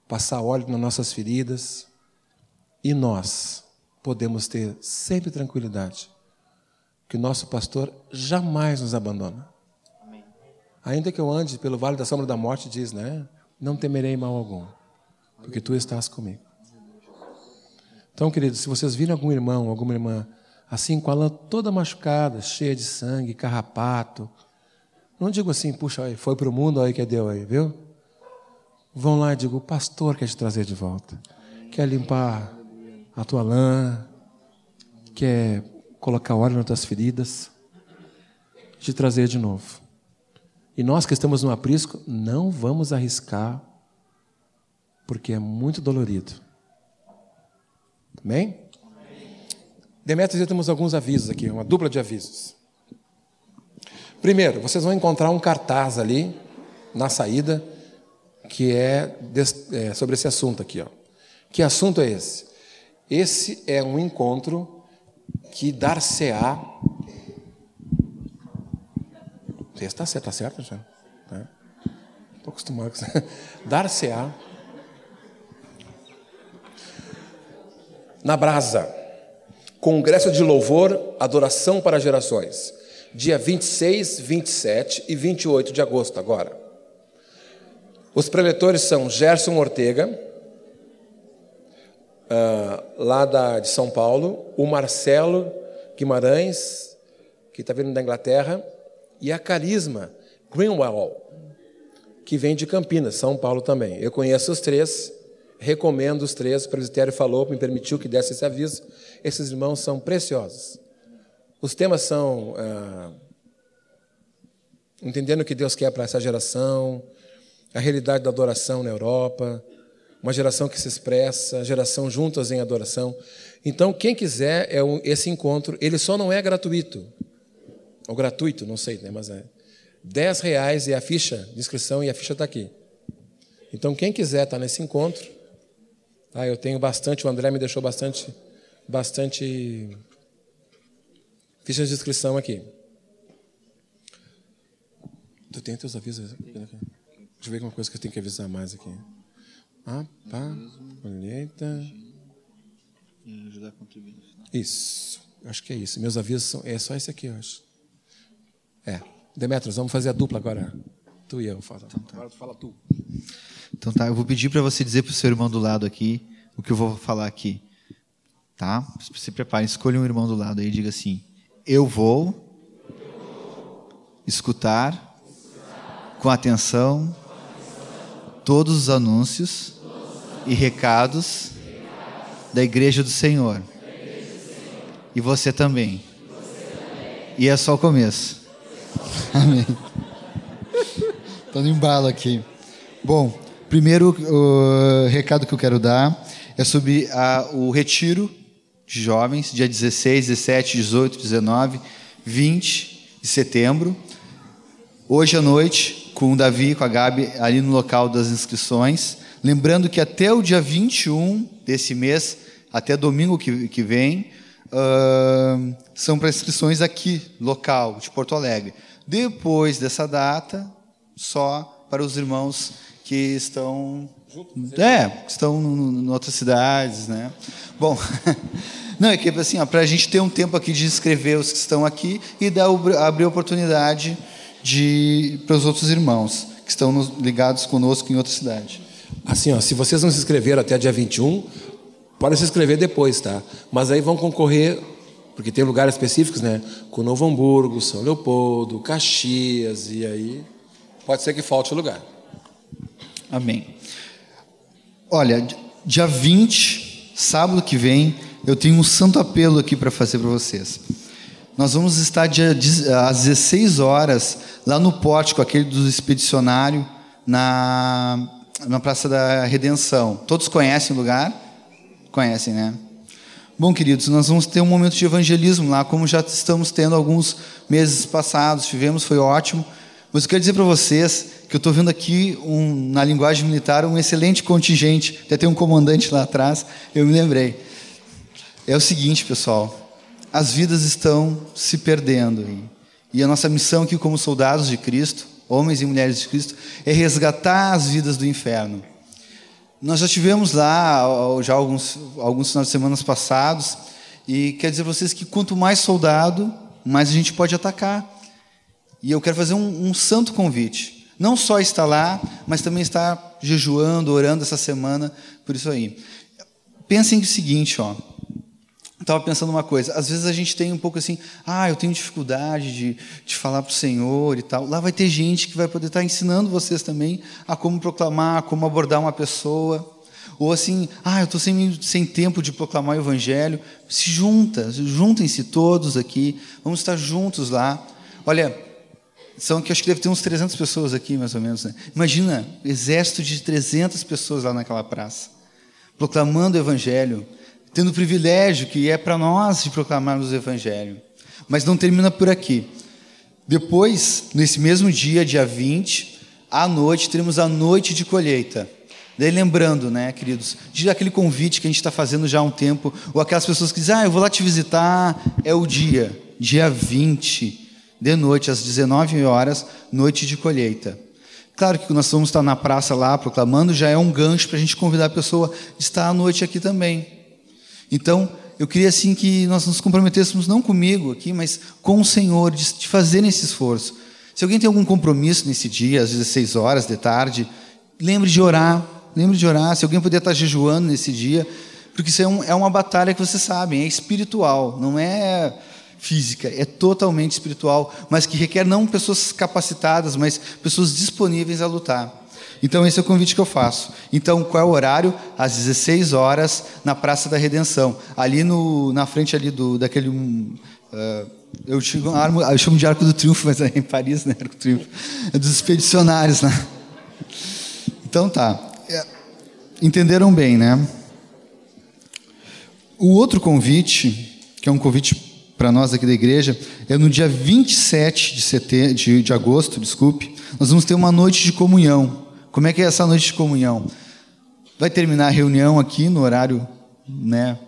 passar óleo nas nossas feridas. E nós podemos ter sempre tranquilidade que o nosso pastor jamais nos abandona. Ainda que eu ande pelo vale da sombra da morte, diz, né? não temerei mal algum, porque tu estás comigo. Então, queridos, se vocês viram algum irmão, alguma irmã, assim, com a lã toda machucada, cheia de sangue, carrapato, não digo assim, puxa, aí, foi para o mundo, aí que deu aí, viu? Vão lá e digo, o pastor quer te trazer de volta, quer limpar a tua lã, quer colocar óleo nas tuas feridas, te trazer de novo. E nós que estamos no aprisco, não vamos arriscar, porque é muito dolorido. Amém? Demetrios, temos alguns avisos aqui, uma dupla de avisos. Primeiro, vocês vão encontrar um cartaz ali, na saída, que é, é sobre esse assunto aqui. Ó. Que assunto é esse? Esse é um encontro que dar-se-á Está certo, está certo já. Estou acostumado com isso. *laughs* Dar-se-á na brasa. Congresso de Louvor, Adoração para Gerações. Dia 26, 27 e 28 de agosto, agora. Os preletores são Gerson Ortega, uh, lá da, de São Paulo, o Marcelo Guimarães, que está vindo da Inglaterra, e a Carisma Greenwell, que vem de Campinas, São Paulo também. Eu conheço os três, recomendo os três, o presbitério falou, me permitiu que desse esse aviso. Esses irmãos são preciosos. Os temas são ah, entendendo o que Deus quer para essa geração, a realidade da adoração na Europa, uma geração que se expressa, geração juntas em adoração. Então, quem quiser, é esse encontro, ele só não é gratuito. Ou gratuito, não sei, né? mas é. 10 reais é a ficha de inscrição e a ficha está aqui. Então, quem quiser estar tá nesse encontro, tá? eu tenho bastante, o André me deixou bastante, bastante fichas de inscrição aqui. Tu tem teus avisos? Deixa eu ver alguma coisa que eu tenho que avisar mais aqui. Ah, pá, colheita. ajudar a contribuir. Isso, acho que é isso. Meus avisos são, é só esse aqui, eu acho. É. Demetrios, vamos fazer a dupla agora. Tu e eu. Fala. Então, tá. Agora tu fala tu. Então tá, eu vou pedir para você dizer para o seu irmão do lado aqui o que eu vou falar aqui. Tá? Se prepare, escolha um irmão do lado aí e diga assim: Eu vou escutar com atenção todos os anúncios e recados da Igreja do Senhor. E você também. E é só o começo. *laughs* Amém. Estou no embalo aqui. Bom, primeiro o recado que eu quero dar é sobre a, o retiro de jovens, dia 16, 17, 18, 19, 20 de setembro. Hoje à noite, com o Davi com a Gabi ali no local das inscrições. Lembrando que até o dia 21 desse mês, até domingo que, que vem, uh, são para inscrições aqui, local, de Porto Alegre. Depois dessa data, só para os irmãos que estão é, estão em outras cidades, né? Bom, *laughs* não, é que assim, para a gente ter um tempo aqui de inscrever os que estão aqui e dar, abrir oportunidade de, para os outros irmãos que estão ligados conosco em outra cidade. Assim, ó, se vocês não se inscreveram até dia 21, podem se inscrever depois, tá? Mas aí vão concorrer, porque tem lugares específicos, né? Com Novo Hamburgo, São Leopoldo, Caxias, e aí pode ser que falte lugar. Amém. Olha, dia 20, sábado que vem, eu tenho um santo apelo aqui para fazer para vocês. Nós vamos estar dia, às 16 horas lá no pórtico, aquele do expedicionário, na, na Praça da Redenção. Todos conhecem o lugar? Conhecem, né? Bom, queridos, nós vamos ter um momento de evangelismo lá, como já estamos tendo alguns meses passados, tivemos, foi ótimo. Mas eu quero dizer para vocês que eu estou vendo aqui, um, na linguagem militar, um excelente contingente. Até tem um comandante lá atrás, eu me lembrei. É o seguinte, pessoal: as vidas estão se perdendo. E, a nossa missão aqui, como soldados de Cristo, homens e mulheres de Cristo, é resgatar as vidas do inferno. Nós já tivemos lá, já alguns, alguns finais de semanas passados, e quer dizer para vocês que quanto mais soldado, mais a gente pode atacar. E eu quero fazer um, um santo convite. Não só estar lá, mas também estar jejuando, orando essa semana por isso aí. Pensem o seguinte, ó. Estava pensando uma coisa. Às vezes a gente tem um pouco assim, ah, eu tenho dificuldade de, de falar para o Senhor e tal. Lá vai ter gente que vai poder estar ensinando vocês também a como proclamar, como abordar uma pessoa. Ou assim, ah, eu estou sem, sem tempo de proclamar o Evangelho. Se junta, juntem-se todos aqui. Vamos estar juntos lá. Olha, são que acho que deve ter uns 300 pessoas aqui, mais ou menos. Né? Imagina, exército de 300 pessoas lá naquela praça, proclamando o Evangelho, tendo o privilégio que é para nós de proclamarmos o Evangelho. Mas não termina por aqui. Depois, nesse mesmo dia, dia 20, à noite, teremos a noite de colheita. Daí lembrando, né, queridos, de aquele convite que a gente está fazendo já há um tempo, ou aquelas pessoas que dizem, ah, eu vou lá te visitar, é o dia, dia 20 de noite, às 19 horas, noite de colheita. Claro que nós vamos estar na praça lá proclamando, já é um gancho para a gente convidar a pessoa a estar à noite aqui também. Então, eu queria assim que nós nos comprometêssemos, não comigo aqui, mas com o Senhor, de, de fazer esse esforço. Se alguém tem algum compromisso nesse dia, às 16 horas de tarde, lembre de orar, lembre de orar. Se alguém puder estar jejuando nesse dia, porque isso é, um, é uma batalha que vocês sabem, é espiritual, não é física, é totalmente espiritual, mas que requer não pessoas capacitadas, mas pessoas disponíveis a lutar. Então esse é o convite que eu faço. Então qual é o horário? Às 16 horas na Praça da Redenção, ali no, na frente ali do daquele uh, eu, chamo, eu chamo de Arco do Triunfo, mas é em Paris, né? Arco do Triunfo. É dos expedicionários, né? Então tá. É, entenderam bem, né? O outro convite, que é um convite para nós aqui da igreja, é no dia 27 de, de, de agosto, desculpe, nós vamos ter uma noite de comunhão. Como é que é essa noite de comunhão? Vai terminar a reunião aqui no horário né,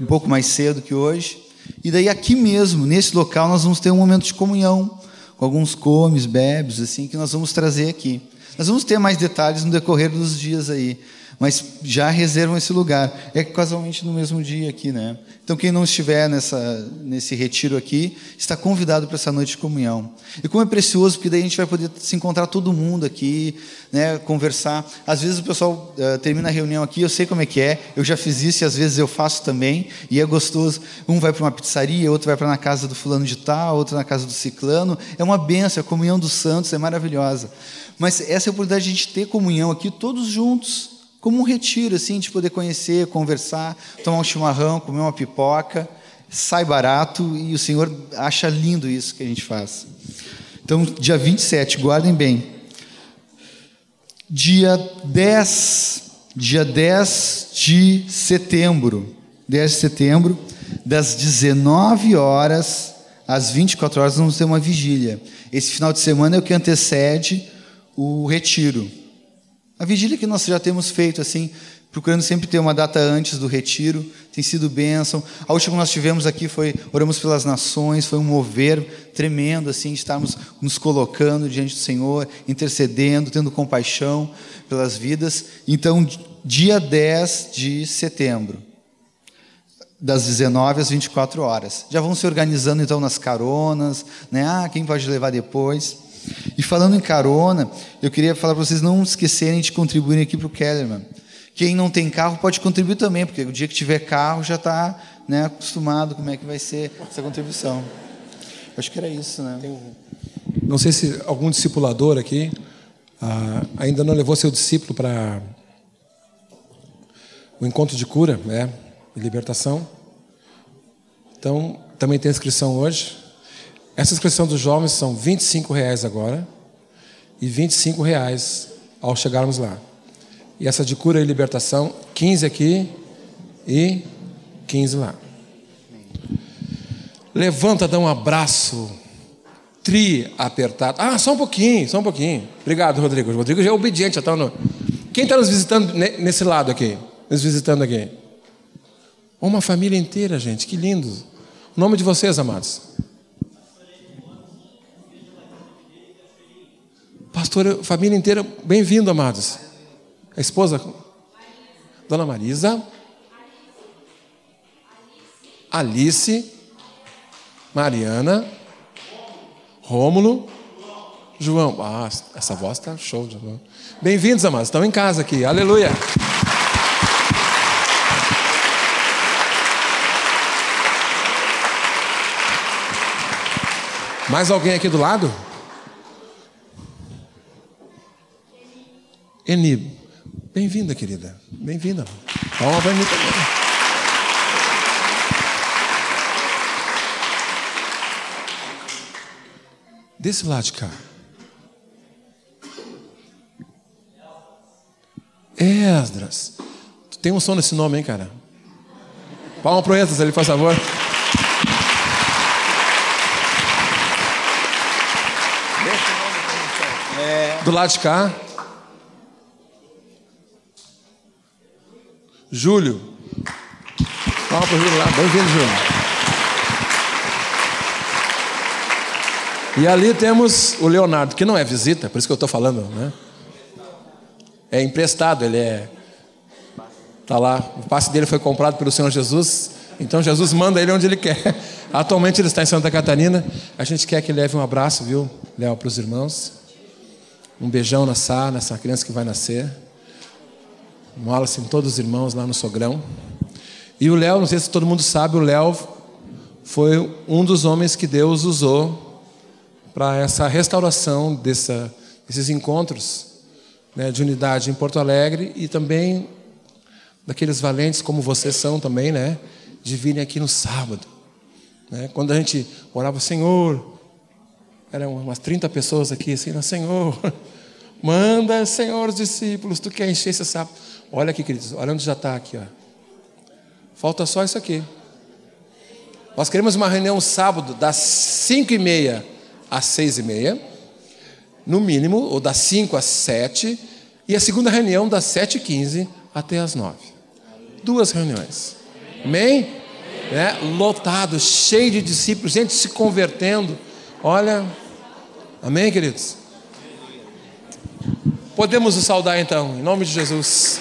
um pouco mais cedo que hoje. E daí aqui mesmo, nesse local, nós vamos ter um momento de comunhão, com alguns comes, bebes, assim, que nós vamos trazer aqui. Nós vamos ter mais detalhes no decorrer dos dias aí mas já reservam esse lugar. É casualmente no mesmo dia aqui, né? Então quem não estiver nessa nesse retiro aqui está convidado para essa noite de comunhão. E como é precioso, porque daí a gente vai poder se encontrar todo mundo aqui, né? Conversar. Às vezes o pessoal uh, termina a reunião aqui, eu sei como é que é. Eu já fiz isso e às vezes eu faço também e é gostoso. Um vai para uma pizzaria, outro vai para na casa do fulano de tal, outro na casa do ciclano. É uma benção. A comunhão dos santos é maravilhosa. Mas essa é a oportunidade de a gente ter comunhão aqui todos juntos como um retiro, assim, de poder conhecer, conversar, tomar um chimarrão, comer uma pipoca, sai barato e o Senhor acha lindo isso que a gente faz. Então, dia 27, guardem bem. Dia 10 dia 10 de setembro. 10 de setembro, das 19 horas às 24 horas, vamos ter uma vigília. Esse final de semana é o que antecede o retiro. A vigília que nós já temos feito assim, procurando sempre ter uma data antes do retiro, tem sido bênção. A última que nós tivemos aqui foi oramos pelas nações, foi um mover tremendo assim, estarmos nos colocando diante do Senhor, intercedendo, tendo compaixão pelas vidas. Então, dia 10 de setembro, das 19 às 24 horas. Já vão se organizando então nas caronas, né? Ah, quem pode levar depois. E falando em carona, eu queria falar para vocês não esquecerem de contribuir aqui para o Kellerman. Quem não tem carro pode contribuir também, porque o dia que tiver carro já está né, acostumado como é que vai ser essa contribuição. Acho que era isso, né? Não sei se algum discipulador aqui ah, ainda não levou seu discípulo para o encontro de cura, né? libertação. Então, também tem inscrição hoje. Essa inscrição dos jovens são 25 reais agora e 25 reais ao chegarmos lá. E essa de cura e libertação, 15 aqui e 15 lá. Levanta, dá um abraço, tri apertado. Ah, só um pouquinho, só um pouquinho. Obrigado, Rodrigo. O Rodrigo já é obediente. Já tá no... Quem está nos visitando nesse lado aqui? Nos visitando aqui? Uma família inteira, gente, que lindo. O nome de vocês, amados? Pastor, família inteira, bem-vindo, amados. A esposa? Dona Marisa. Alice. Mariana. Rômulo. João. Ah, essa voz está show. Bem-vindos, amados. Estão em casa aqui. Aleluia. Mais alguém aqui do lado? Eni. Bem-vinda, querida. Bem-vinda. Palma para mim também. Desse lado de cá. Esdras. Tu tem um som nesse nome, hein, cara? Palma pro Esdras ali, por favor. Do lado de cá. Júlio. Palma para o Júlio lá. Bem-vindo, Júlio. E ali temos o Leonardo, que não é visita, por isso que eu estou falando, né? É emprestado, ele é. Está lá. O passe dele foi comprado pelo Senhor Jesus. Então Jesus manda ele onde ele quer. *laughs* Atualmente ele está em Santa Catarina. A gente quer que leve um abraço, viu, Léo, para os irmãos. Um beijão na Sá, nessa criança que vai nascer. Um todos os irmãos lá no Sogrão. E o Léo, não sei se todo mundo sabe, o Léo foi um dos homens que Deus usou para essa restauração dessa, desses encontros né, de unidade em Porto Alegre e também daqueles valentes como vocês são também, né, de virem aqui no sábado. Né? Quando a gente orava, Senhor, eram umas 30 pessoas aqui, assim, não, Senhor, *laughs* manda, Senhor, os discípulos, tu quer encher esse sapo. Olha aqui, queridos, olha onde já está aqui, ó. Falta só isso aqui. Nós queremos uma reunião sábado, das 5 e meia às 6 e meia, no mínimo, ou das 5 às 7, e a segunda reunião das 7 e 15 até às 9. Duas reuniões. Amém? É, lotado, cheio de discípulos, gente se convertendo. Olha, Amém, queridos? Podemos nos saudar então, em nome de Jesus.